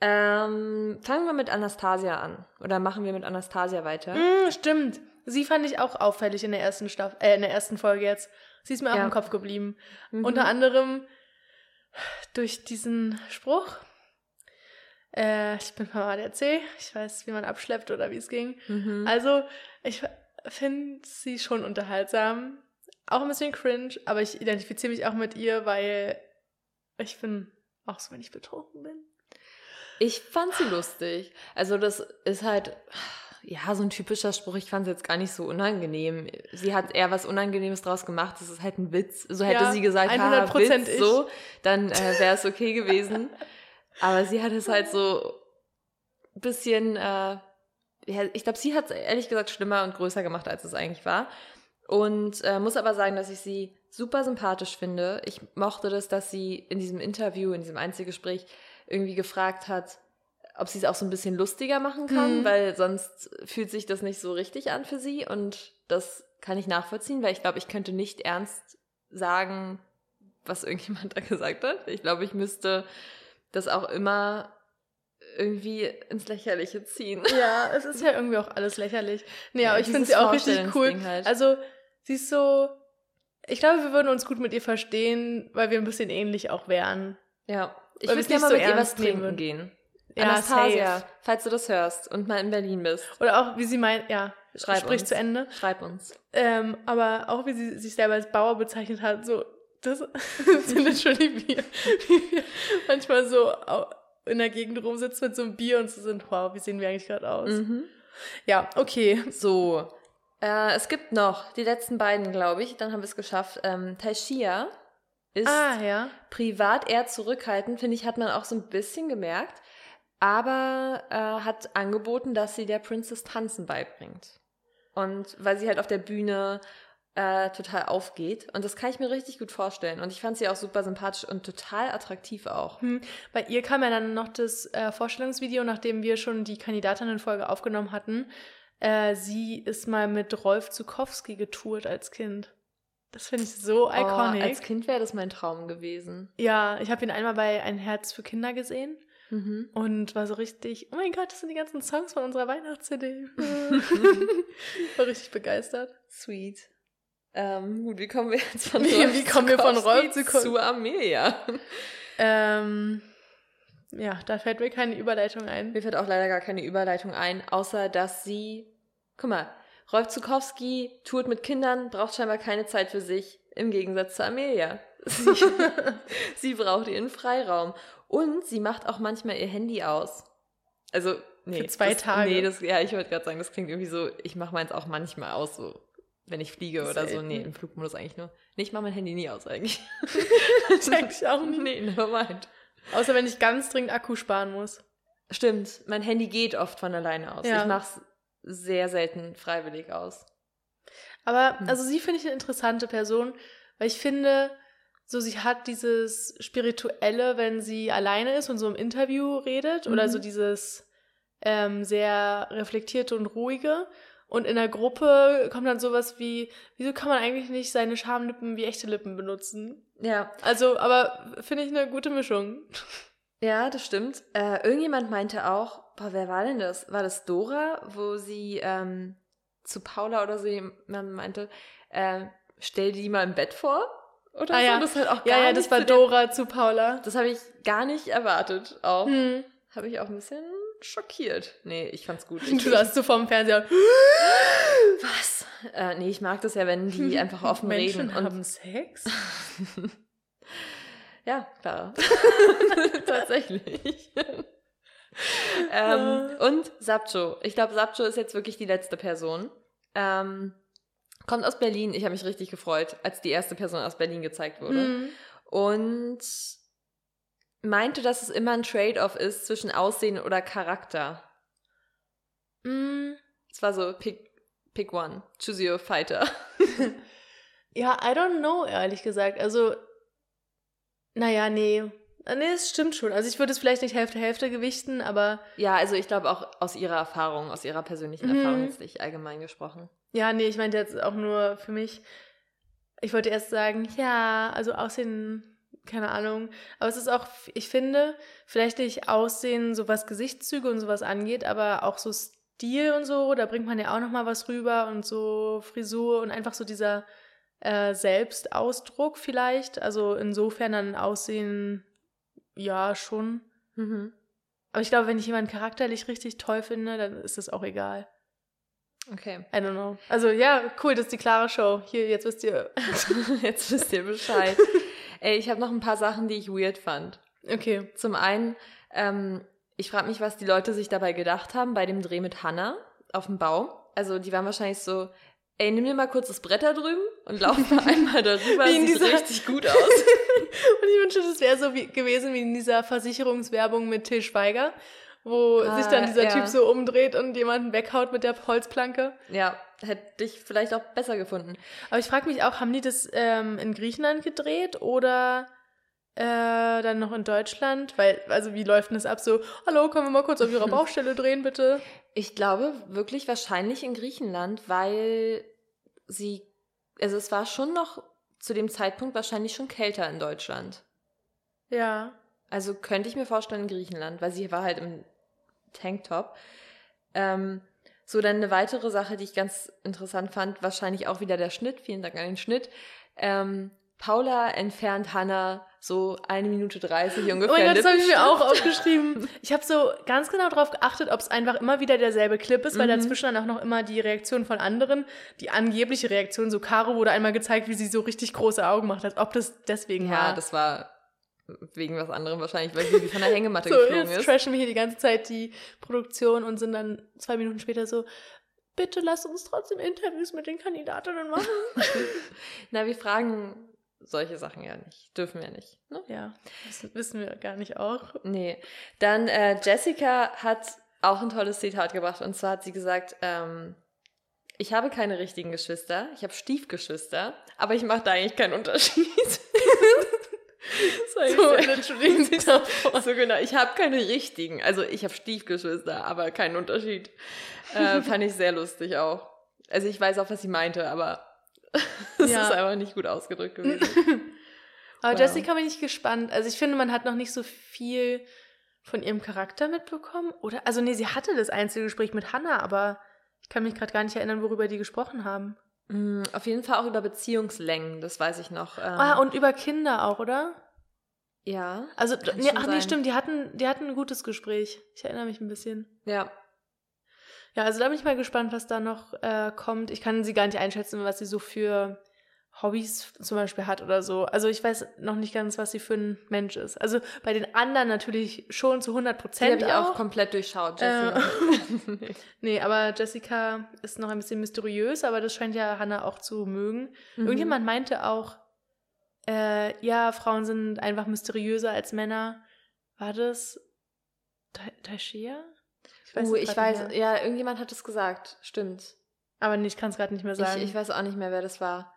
Speaker 1: Ähm, fangen wir mit Anastasia an. Oder machen wir mit Anastasia weiter?
Speaker 2: Mm, stimmt. Sie fand ich auch auffällig in der ersten Staffel, äh, in der ersten Folge jetzt. Sie ist mir ja. auch im Kopf geblieben. Mhm. Unter anderem durch diesen Spruch. Äh, ich bin vom ADAC, ich weiß, wie man abschleppt oder wie es ging. Mhm. Also, ich finde sie schon unterhaltsam. Auch ein bisschen cringe, aber ich identifiziere mich auch mit ihr, weil ich bin auch so, wenn ich betrunken bin.
Speaker 1: Ich fand sie lustig. Also das ist halt, ja, so ein typischer Spruch. Ich fand es jetzt gar nicht so unangenehm. Sie hat eher was Unangenehmes draus gemacht. Das ist halt ein Witz. So hätte ja, sie gesagt, 100 Witz, ich. so, dann äh, wäre es okay gewesen. Aber sie hat es halt so ein bisschen, äh, ich glaube, sie hat es ehrlich gesagt schlimmer und größer gemacht, als es eigentlich war. Und äh, muss aber sagen, dass ich sie super sympathisch finde. Ich mochte das, dass sie in diesem Interview, in diesem Einzelgespräch irgendwie gefragt hat, ob sie es auch so ein bisschen lustiger machen kann, mhm. weil sonst fühlt sich das nicht so richtig an für sie und das kann ich nachvollziehen, weil ich glaube, ich könnte nicht ernst sagen, was irgendjemand da gesagt hat. Ich glaube, ich müsste das auch immer irgendwie ins Lächerliche ziehen.
Speaker 2: Ja, es ist ja irgendwie auch alles lächerlich. Nee, aber ja, ich finde sie auch richtig cool. Halt. Also, sie ist so, ich glaube, wir würden uns gut mit ihr verstehen, weil wir ein bisschen ähnlich auch wären.
Speaker 1: Ja. Ich würde gerne mal so mit ihr was trinken gehen. Ja, Anastasia, safe. falls du das hörst und mal in Berlin bist.
Speaker 2: Oder auch, wie sie meint, ja, Schreib sprich uns. zu Ende.
Speaker 1: Schreib uns.
Speaker 2: Ähm, aber auch, wie sie sich selber als Bauer bezeichnet hat, so, das sind wir. Wie wir manchmal so in der Gegend rumsitzen mit so einem Bier und so sind, wow, wie sehen wir eigentlich gerade aus? Mhm. Ja, okay.
Speaker 1: So. Äh, es gibt noch die letzten beiden, glaube ich. Dann haben wir es geschafft. Ähm, Taishia ist ah, ja. privat eher zurückhaltend, finde ich, hat man auch so ein bisschen gemerkt. Aber äh, hat angeboten, dass sie der Princess Tanzen beibringt. Und weil sie halt auf der Bühne äh, total aufgeht. Und das kann ich mir richtig gut vorstellen. Und ich fand sie auch super sympathisch und total attraktiv auch. Hm.
Speaker 2: Bei ihr kam ja dann noch das äh, Vorstellungsvideo, nachdem wir schon die Kandidatinnenfolge aufgenommen hatten. Äh, sie ist mal mit Rolf Zukowski getourt als Kind. Das finde ich so oh, iconic.
Speaker 1: Als Kind wäre das mein Traum gewesen.
Speaker 2: Ja, ich habe ihn einmal bei Ein Herz für Kinder gesehen mhm. und war so richtig, oh mein Gott, das sind die ganzen Songs von unserer Weihnachts-CD. war richtig begeistert.
Speaker 1: Sweet. Ähm, gut, wie kommen wir jetzt von
Speaker 2: wie, Rolf wie kommen wir von Rolf zu,
Speaker 1: zu Amelia?
Speaker 2: Ähm, ja, da fällt mir keine Überleitung ein.
Speaker 1: Mir fällt auch leider gar keine Überleitung ein, außer dass sie, guck mal, Rolf Zukowski tourt mit Kindern, braucht scheinbar keine Zeit für sich, im Gegensatz zu Amelia. Sie, sie braucht ihren Freiraum. Und sie macht auch manchmal ihr Handy aus. Also, nee.
Speaker 2: Für zwei
Speaker 1: das,
Speaker 2: Tage.
Speaker 1: Nee, das, ja, ich wollte gerade sagen, das klingt irgendwie so, ich mache meins auch manchmal aus, so, wenn ich fliege oder so. Nee, im Flugmodus eigentlich nur. Nee, ich mache mein Handy nie aus eigentlich.
Speaker 2: Check ich auch nicht.
Speaker 1: Nee, nevermind.
Speaker 2: Außer wenn ich ganz dringend Akku sparen muss.
Speaker 1: Stimmt, mein Handy geht oft von alleine aus. Ja. Ich mach's sehr selten freiwillig aus.
Speaker 2: Aber, hm. also sie finde ich eine interessante Person, weil ich finde, so sie hat dieses Spirituelle, wenn sie alleine ist und so im Interview redet, mhm. oder so dieses, ähm, sehr reflektierte und ruhige. Und in der Gruppe kommt dann sowas wie, wieso kann man eigentlich nicht seine Schamlippen wie echte Lippen benutzen?
Speaker 1: Ja.
Speaker 2: Also, aber finde ich eine gute Mischung.
Speaker 1: Ja, das stimmt. Äh, irgendjemand meinte auch, boah, wer war denn das? War das Dora, wo sie ähm, zu Paula oder so jemand meinte, äh, stell die mal im Bett vor? Oder
Speaker 2: Ah,
Speaker 1: so?
Speaker 2: ja.
Speaker 1: Das hat auch gar
Speaker 2: Ja, ja, das war
Speaker 1: zu
Speaker 2: Dora zu Paula.
Speaker 1: Das habe ich gar nicht erwartet. Auch.
Speaker 2: Hm.
Speaker 1: Habe ich auch ein bisschen schockiert. Nee, ich fand's gut.
Speaker 2: Du saßt so vorm Fernseher.
Speaker 1: Was? Äh, nee, ich mag das ja, wenn die einfach offen
Speaker 2: Menschen
Speaker 1: reden. Und
Speaker 2: haben Sex?
Speaker 1: Ja, klar. Tatsächlich. ähm, und Sapcho. Ich glaube, Sapcho ist jetzt wirklich die letzte Person. Ähm, kommt aus Berlin. Ich habe mich richtig gefreut, als die erste Person aus Berlin gezeigt wurde.
Speaker 2: Hm.
Speaker 1: Und meinte, dass es immer ein Trade-off ist zwischen Aussehen oder Charakter.
Speaker 2: Hm.
Speaker 1: Es war so, pick, pick one. Choose your fighter.
Speaker 2: Ja, I don't know, ehrlich gesagt. Also, naja, nee. Ah, Nee, es stimmt schon. Also ich würde es vielleicht nicht Hälfte-Hälfte gewichten, aber
Speaker 1: Ja, also ich glaube auch aus ihrer Erfahrung, aus ihrer persönlichen
Speaker 2: Mhm.
Speaker 1: Erfahrung, jetzt nicht allgemein gesprochen.
Speaker 2: ja, nee, ich meinte jetzt auch nur für mich. Ich wollte erst sagen, ja, also Aussehen, keine Ahnung. Aber es ist auch, ich finde, vielleicht nicht Aussehen, so was Gesichtszüge und sowas angeht, aber auch so Stil und so, da bringt man ja auch nochmal was rüber und so Frisur und einfach so dieser äh, Selbstausdruck vielleicht. Also insofern dann Aussehen, ja, schon.
Speaker 1: Mhm.
Speaker 2: Aber ich glaube, wenn ich jemanden charakterlich richtig toll finde, dann ist das auch egal.
Speaker 1: Okay.
Speaker 2: I don't know. Also ja, cool, das ist die klare Show. Hier, jetzt wisst ihr.
Speaker 1: Jetzt wisst ihr Bescheid. Ey, ich habe noch ein paar Sachen, die ich weird fand.
Speaker 2: Okay.
Speaker 1: Zum einen, ähm, ich frage mich, was die Leute sich dabei gedacht haben bei dem Dreh mit Hannah auf dem Bau. Also die waren wahrscheinlich so, ey, nimm dir mal kurz das Brett da drüben und lauf mal einmal darüber.
Speaker 2: Wie in
Speaker 1: Sieht
Speaker 2: dieser-
Speaker 1: richtig gut aus.
Speaker 2: Und ich wünschte, das wäre so wie, gewesen wie in dieser Versicherungswerbung mit Till Schweiger, wo
Speaker 1: Ah,
Speaker 2: sich dann dieser
Speaker 1: ja.
Speaker 2: Typ so umdreht und jemanden weghaut mit der Holzplanke.
Speaker 1: ja, hätte ich vielleicht auch besser gefunden.
Speaker 2: Aber ich frage mich auch, haben die das ähm, in Griechenland gedreht oder äh, dann noch in Deutschland? Weil, also wie läuft denn das ab? So, hallo, können wir mal kurz auf ihrer Baustelle drehen, bitte?
Speaker 1: Ich glaube wirklich wahrscheinlich in Griechenland, weil sie, also es war schon noch zu dem Zeitpunkt wahrscheinlich schon kälter in Deutschland.
Speaker 2: Ja.
Speaker 1: Also könnte ich mir vorstellen in Griechenland, weil sie war halt im Tanktop. Ähm, so, dann eine weitere Sache, die ich ganz interessant fand, wahrscheinlich auch wieder der Schnitt. Vielen Dank an den Schnitt. Ähm, Paula entfernt Hannah so eine Minute 30
Speaker 2: Oh
Speaker 1: ungefähr.
Speaker 2: Gott, das habe ich mir auch aufgeschrieben. Ich habe so ganz genau darauf geachtet, ob es einfach immer wieder derselbe Clip ist, weil
Speaker 1: Mhm.
Speaker 2: dazwischen dann auch noch immer die Reaktion von anderen, die angebliche Reaktion, so Caro wurde einmal gezeigt, wie sie so richtig große Augen macht, als ob das deswegen
Speaker 1: Ja,
Speaker 2: war.
Speaker 1: das war wegen was anderem wahrscheinlich, weil sie von der Hängematte
Speaker 2: so,
Speaker 1: geflogen
Speaker 2: jetzt
Speaker 1: ist.
Speaker 2: trashen wir hier die ganze Zeit die Produktion und sind dann zwei Minuten später so, bitte lass uns trotzdem Interviews mit den Kandidatinnen machen.
Speaker 1: Na, wir fragen solche Sachen ja nicht. Dürfen wir nicht. Ne?
Speaker 2: ja, das wissen wir gar nicht auch.
Speaker 1: Nee. Dann äh, Jessica hat auch ein tolles Zitat gebracht und zwar hat sie gesagt, ähm, ich habe keine richtigen Geschwister, ich habe Stiefgeschwister, aber ich mache da eigentlich keinen Unterschied.
Speaker 2: So,
Speaker 1: so genau, ich habe keine richtigen, also ich habe Stiefgeschwister, aber keinen Unterschied. Äh, fand ich sehr lustig auch. Also ich weiß auch, was sie meinte, aber es
Speaker 2: Ja.
Speaker 1: ist einfach nicht gut ausgedrückt gewesen.
Speaker 2: Aber
Speaker 1: Wow.
Speaker 2: Jessica bin ich gespannt. Also ich finde, man hat noch nicht so viel von ihrem Charakter mitbekommen. Oder? Also nee, sie hatte das Einzelgespräch mit Hannah, aber ich kann mich gerade gar nicht erinnern, worüber die gesprochen haben.
Speaker 1: Mm, Auf jeden Fall auch über Beziehungslängen, das weiß ich noch. Ähm,
Speaker 2: Ah, und über Kinder auch, oder?
Speaker 1: Ja,
Speaker 2: Also, nee, ach nee,
Speaker 1: sein.
Speaker 2: stimmt, die hatten, die hatten ein gutes Gespräch. Ich erinnere mich ein bisschen.
Speaker 1: ja.
Speaker 2: Ja, also da bin ich mal gespannt, was da noch äh, kommt. Ich kann sie gar nicht einschätzen, was sie so für Hobbys zum Beispiel hat oder so. Also ich weiß noch nicht ganz, was sie für ein Mensch ist. Also bei den anderen natürlich schon zu 100
Speaker 1: Die habe
Speaker 2: Prozent
Speaker 1: ich auch
Speaker 2: auch.
Speaker 1: komplett durchschaut,
Speaker 2: Äh,
Speaker 1: Jessie.
Speaker 2: Nee, aber Jessica ist noch ein bisschen mysteriös, aber das scheint ja Hannah auch zu mögen.
Speaker 1: Mhm.
Speaker 2: Irgendjemand meinte auch, äh, ja, Frauen sind einfach mysteriöser als Männer. War das Ta- Taishia?
Speaker 1: uh, ich weiß,
Speaker 2: mehr.
Speaker 1: ja, irgendjemand hat es gesagt, stimmt.
Speaker 2: Aber nee, ich kann es gerade nicht mehr sagen.
Speaker 1: Ich, ich weiß auch nicht mehr, wer das war.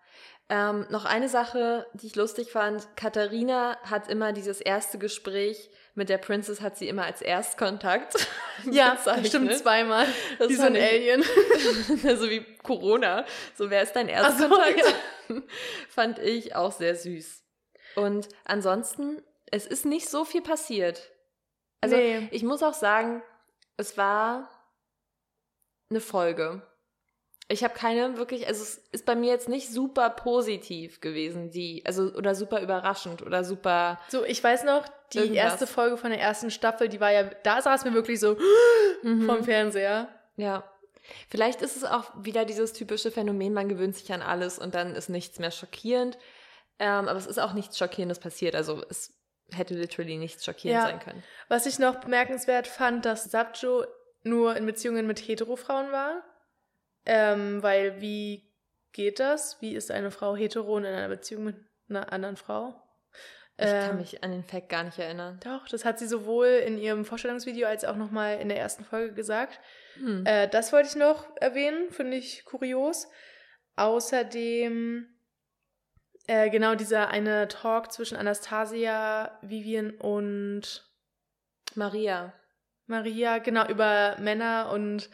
Speaker 1: Ähm, noch eine Sache, die ich lustig fand. Katharina hat immer dieses erste Gespräch mit der Princess hat sie immer als Erstkontakt.
Speaker 2: Ja, stimmt zweimal. Das wie so ein Alien.
Speaker 1: so wie Corona. So, wer ist dein Erstkontakt? So, ja. Fand ich auch sehr süß. Und ansonsten, es ist nicht so viel passiert. Also, nee. ich muss auch sagen, es war eine Folge. Ich habe keine wirklich, also es ist bei mir jetzt nicht super positiv gewesen, die, also oder super überraschend oder super.
Speaker 2: So, ich weiß noch, die irgendwas. erste Folge von der ersten Staffel, die war ja, da saß mir wirklich so mhm. vom Fernseher.
Speaker 1: Ja. Vielleicht ist es auch wieder dieses typische Phänomen, man gewöhnt sich an alles und dann ist nichts mehr schockierend. Ähm, aber es ist auch nichts Schockierendes passiert. Also es hätte literally nichts schockierend ja. sein können.
Speaker 2: Was ich noch bemerkenswert fand, dass Sabjo nur in Beziehungen mit Heterofrauen war. Ähm, weil wie geht das? Wie ist eine Frau hetero in einer Beziehung mit einer anderen Frau?
Speaker 1: Ich kann ähm, mich an den Fact gar nicht erinnern.
Speaker 2: Doch, das hat sie sowohl in ihrem Vorstellungsvideo als auch nochmal in der ersten Folge gesagt. Hm. Äh, das wollte ich noch erwähnen, finde ich kurios. Außerdem, äh, genau, dieser eine Talk zwischen Anastasia, Vivian und
Speaker 1: Maria.
Speaker 2: Maria, genau, über Männer und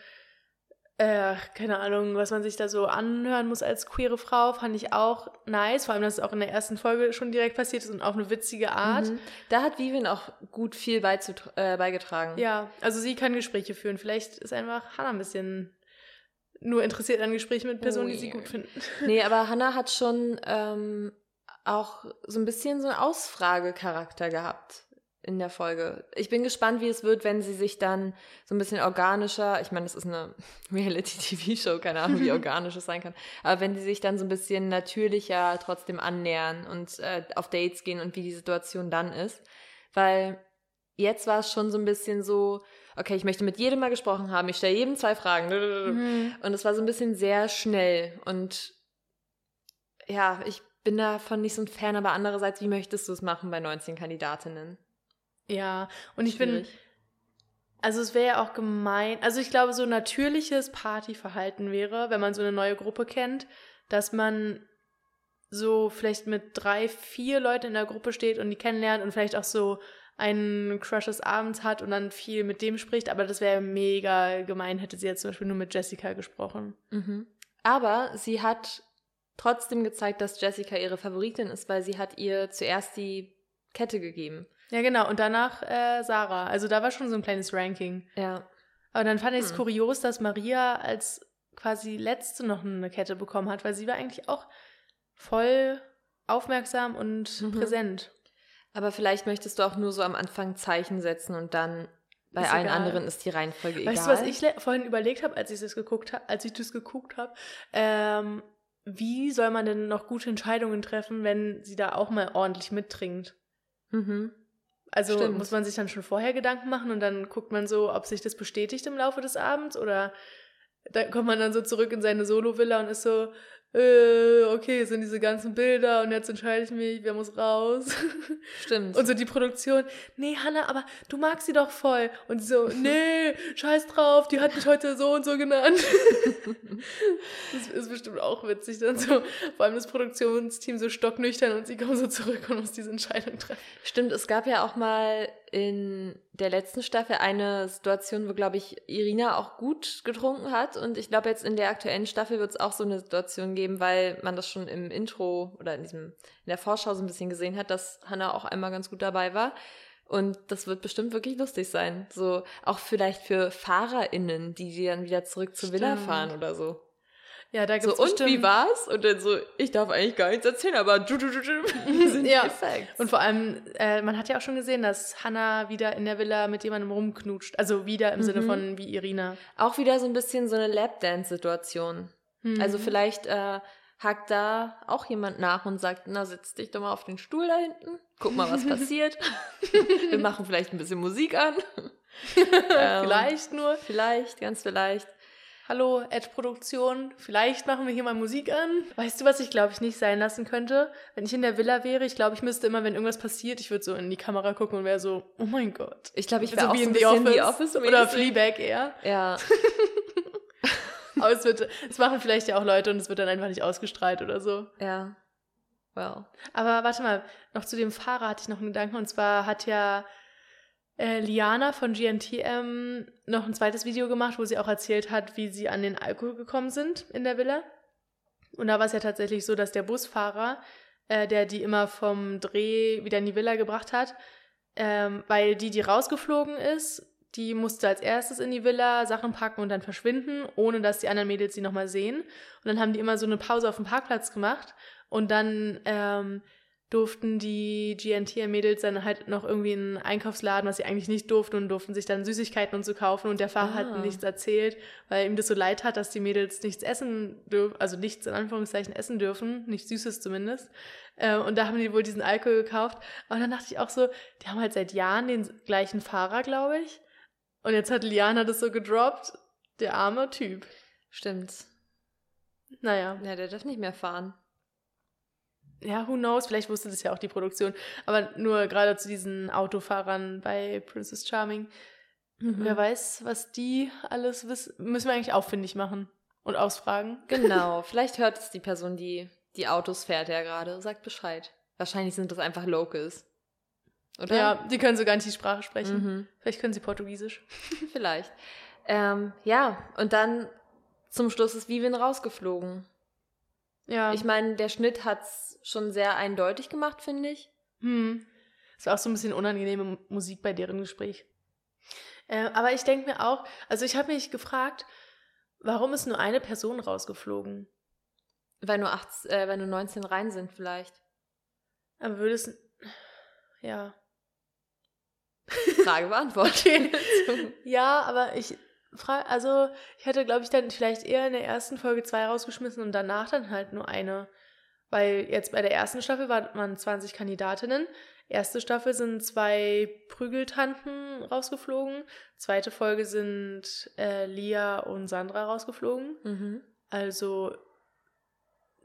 Speaker 2: äh, keine Ahnung, was man sich da so anhören muss als queere Frau, fand ich auch nice. Vor allem, dass es auch in der ersten Folge schon direkt passiert ist und auf eine witzige Art. Mhm.
Speaker 1: Da hat Vivian auch gut viel äh, beigetragen.
Speaker 2: Ja, also sie kann Gespräche führen. Vielleicht ist einfach Hannah ein bisschen nur interessiert an Gesprächen mit Personen, oh, die sie gut finden.
Speaker 1: Nee, aber Hannah hat schon ähm, auch so ein bisschen so einen Ausfragecharakter gehabt in der Folge. Ich bin gespannt, wie es wird, wenn sie sich dann so ein bisschen organischer, ich meine, das ist eine Reality-TV-Show, keine Ahnung, wie organisch es sein kann, aber wenn sie sich dann so ein bisschen natürlicher trotzdem annähern und äh, auf Dates gehen und wie die Situation dann ist. Weil jetzt war es schon so ein bisschen so, okay, ich möchte mit jedem mal gesprochen haben, ich stelle jedem zwei Fragen. Mhm. Und es war so ein bisschen sehr schnell und ja, ich bin davon nicht so ein Fan, aber andererseits, wie möchtest du es machen bei 19 Kandidatinnen?
Speaker 2: Ja, und ich Schwierig. bin. Also es wäre ja auch gemein. Also ich glaube, so natürliches Partyverhalten wäre, wenn man so eine neue Gruppe kennt, dass man so vielleicht mit drei, vier Leuten in der Gruppe steht und die kennenlernt und vielleicht auch so einen Crush des Abends hat und dann viel mit dem spricht. Aber das wäre mega gemein, hätte sie jetzt zum Beispiel nur mit Jessica gesprochen.
Speaker 1: Mhm. Aber sie hat trotzdem gezeigt, dass Jessica ihre Favoritin ist, weil sie hat ihr zuerst die Kette gegeben.
Speaker 2: Ja, genau. Und danach äh, Sarah. Also da war schon so ein kleines Ranking.
Speaker 1: Ja.
Speaker 2: Aber dann fand ich es hm. kurios, dass Maria als quasi letzte noch eine Kette bekommen hat, weil sie war eigentlich auch voll aufmerksam und mhm. präsent.
Speaker 1: Aber vielleicht möchtest du auch nur so am Anfang Zeichen setzen und dann bei ist allen egal. anderen ist die Reihenfolge
Speaker 2: weißt egal. Weißt du, was ich vorhin überlegt habe, als ich das geguckt habe, als ich das geguckt habe? Ähm, wie soll man denn noch gute Entscheidungen treffen, wenn sie da auch mal ordentlich mittrinkt? Mhm. Also Stimmt. muss man sich dann schon vorher Gedanken machen und dann guckt man so, ob sich das bestätigt im Laufe des Abends oder da kommt man dann so zurück in seine Solo-Villa und ist so, äh, okay, sind diese ganzen Bilder und jetzt entscheide ich mich, wer muss raus.
Speaker 1: Stimmt.
Speaker 2: Und so die Produktion, nee, Hanna, aber du magst sie doch voll. Und so, nee, scheiß drauf, die hat mich heute so und so genannt. das ist bestimmt auch witzig dann so, vor allem das Produktionsteam so stocknüchtern und sie kommen so zurück und muss diese Entscheidung treffen.
Speaker 1: Stimmt, es gab ja auch mal in der letzten Staffel eine Situation, wo, glaube ich, Irina auch gut getrunken hat. Und ich glaube, jetzt in der aktuellen Staffel wird es auch so eine Situation geben, weil man das schon im Intro oder in diesem, in der Vorschau so ein bisschen gesehen hat, dass Hannah auch einmal ganz gut dabei war. Und das wird bestimmt wirklich lustig sein. So, auch vielleicht für FahrerInnen, die dann wieder zurück zur Villa fahren oder so.
Speaker 2: Ja, da gibt's
Speaker 1: so, und wie war's? Und dann so, ich darf eigentlich gar nichts erzählen, aber du, du, du, du, sind
Speaker 2: ja. Effekts. Und vor allem, äh, man hat ja auch schon gesehen, dass Hannah wieder in der Villa mit jemandem rumknutscht. Also wieder im mhm. Sinne von wie Irina.
Speaker 1: Auch wieder so ein bisschen so eine Lapdance-Situation. Mhm. Also vielleicht äh, hakt da auch jemand nach und sagt, na, setz dich doch mal auf den Stuhl da hinten, guck mal, was passiert. Wir machen vielleicht ein bisschen Musik an.
Speaker 2: ähm, vielleicht nur.
Speaker 1: Vielleicht, ganz vielleicht.
Speaker 2: Hallo, Ad-Produktion, vielleicht machen wir hier mal Musik an. Weißt du, was ich glaube ich nicht sein lassen könnte? Wenn ich in der Villa wäre, ich glaube, ich müsste immer, wenn irgendwas passiert, ich würde so in die Kamera gucken und wäre so, oh mein Gott.
Speaker 1: Ich glaube, ich wäre so auch wie so in The Office.
Speaker 2: Office oder Fleabag eher.
Speaker 1: Ja.
Speaker 2: Aber es, wird, es machen vielleicht ja auch Leute und es wird dann einfach nicht ausgestrahlt oder so.
Speaker 1: Ja. Well.
Speaker 2: Aber warte mal, noch zu dem Fahrer hatte ich noch einen Gedanken. Und zwar hat ja äh, Liana von GNTM noch ein zweites Video gemacht, wo sie auch erzählt hat, wie sie an den Alkohol gekommen sind in der Villa. Und da war es ja tatsächlich so, dass der Busfahrer, äh, der die immer vom Dreh wieder in die Villa gebracht hat, ähm, weil die, die rausgeflogen ist, die musste als erstes in die Villa Sachen packen und dann verschwinden, ohne dass die anderen Mädels sie nochmal sehen. Und dann haben die immer so eine Pause auf dem Parkplatz gemacht und dann ähm, durften die GNT-Mädels dann halt noch irgendwie in einen Einkaufsladen, was sie eigentlich nicht durften und durften sich dann Süßigkeiten und so kaufen und der Fahrer ah. hat nichts erzählt, weil ihm das so leid hat, dass die Mädels nichts essen dürfen, also nichts in Anführungszeichen essen dürfen, nichts Süßes zumindest. Äh, und da haben die wohl diesen Alkohol gekauft. Und dann dachte ich auch so, die haben halt seit Jahren den gleichen Fahrer, glaube ich. Und jetzt hat Liana das so gedroppt. Der arme Typ.
Speaker 1: Stimmt.
Speaker 2: Naja.
Speaker 1: Ja, der darf nicht mehr fahren
Speaker 2: ja, who knows, vielleicht wusste das ja auch die Produktion, aber nur gerade zu diesen Autofahrern bei Princess Charming. Mhm. Wer weiß, was die alles wissen, müssen wir eigentlich auffindig machen und ausfragen.
Speaker 1: Genau, vielleicht hört es die Person, die die Autos fährt ja gerade, sagt Bescheid. Wahrscheinlich sind das einfach Locals.
Speaker 2: Oder? Ja, die können sogar nicht die Sprache sprechen. Mhm. Vielleicht können sie Portugiesisch.
Speaker 1: Vielleicht. Ähm, ja, und dann zum Schluss ist Vivian rausgeflogen. Ja. Ich meine, der Schnitt hat es schon sehr eindeutig gemacht, finde ich.
Speaker 2: Hm. Es war auch so ein bisschen unangenehme Musik bei deren Gespräch. Äh, aber ich denke mir auch, also ich habe mich gefragt, warum ist nur eine Person rausgeflogen?
Speaker 1: Weil nur, acht, äh, weil nur 19 rein sind vielleicht.
Speaker 2: Aber würde es... Ja.
Speaker 1: Frage beantwortet.
Speaker 2: Ja, aber ich, also ich hätte, glaube ich, dann vielleicht eher in der ersten Folge zwei rausgeschmissen und danach dann halt nur eine. Weil jetzt bei der ersten Staffel waren 20 Kandidatinnen. Erste Staffel sind zwei Prügeltanten rausgeflogen. Zweite Folge sind äh, Lia und Sandra rausgeflogen. Mhm. Also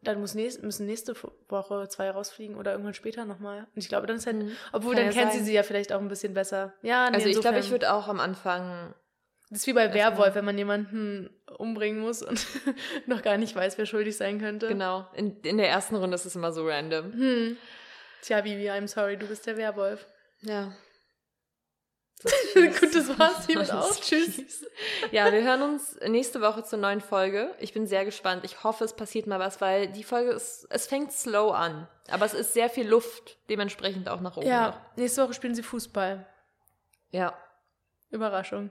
Speaker 2: dann muss nächst, müssen nächste Woche zwei rausfliegen oder irgendwann später nochmal. Und ich glaube, dann ist halt, mhm. obwohl Kann dann ja kennt sein. sie sie ja vielleicht auch ein bisschen besser. Ja,
Speaker 1: nee, also ich glaube, ich würde auch am Anfang
Speaker 2: das ist wie bei Werwolf, wenn man jemanden umbringen muss und noch gar nicht weiß, wer schuldig sein könnte.
Speaker 1: Genau. In, in der ersten Runde ist es immer so random.
Speaker 2: Hm. Tja, Vivi, I'm sorry, du bist der Werwolf.
Speaker 1: Ja.
Speaker 2: Das Gut, das war's hiermit auch. Tschüss.
Speaker 1: Ja, wir hören uns nächste Woche zur neuen Folge. Ich bin sehr gespannt. Ich hoffe, es passiert mal was, weil die Folge ist, es fängt slow an. Aber es ist sehr viel Luft, dementsprechend auch nach oben.
Speaker 2: Ja,
Speaker 1: noch.
Speaker 2: nächste Woche spielen sie Fußball.
Speaker 1: Ja.
Speaker 2: Überraschung.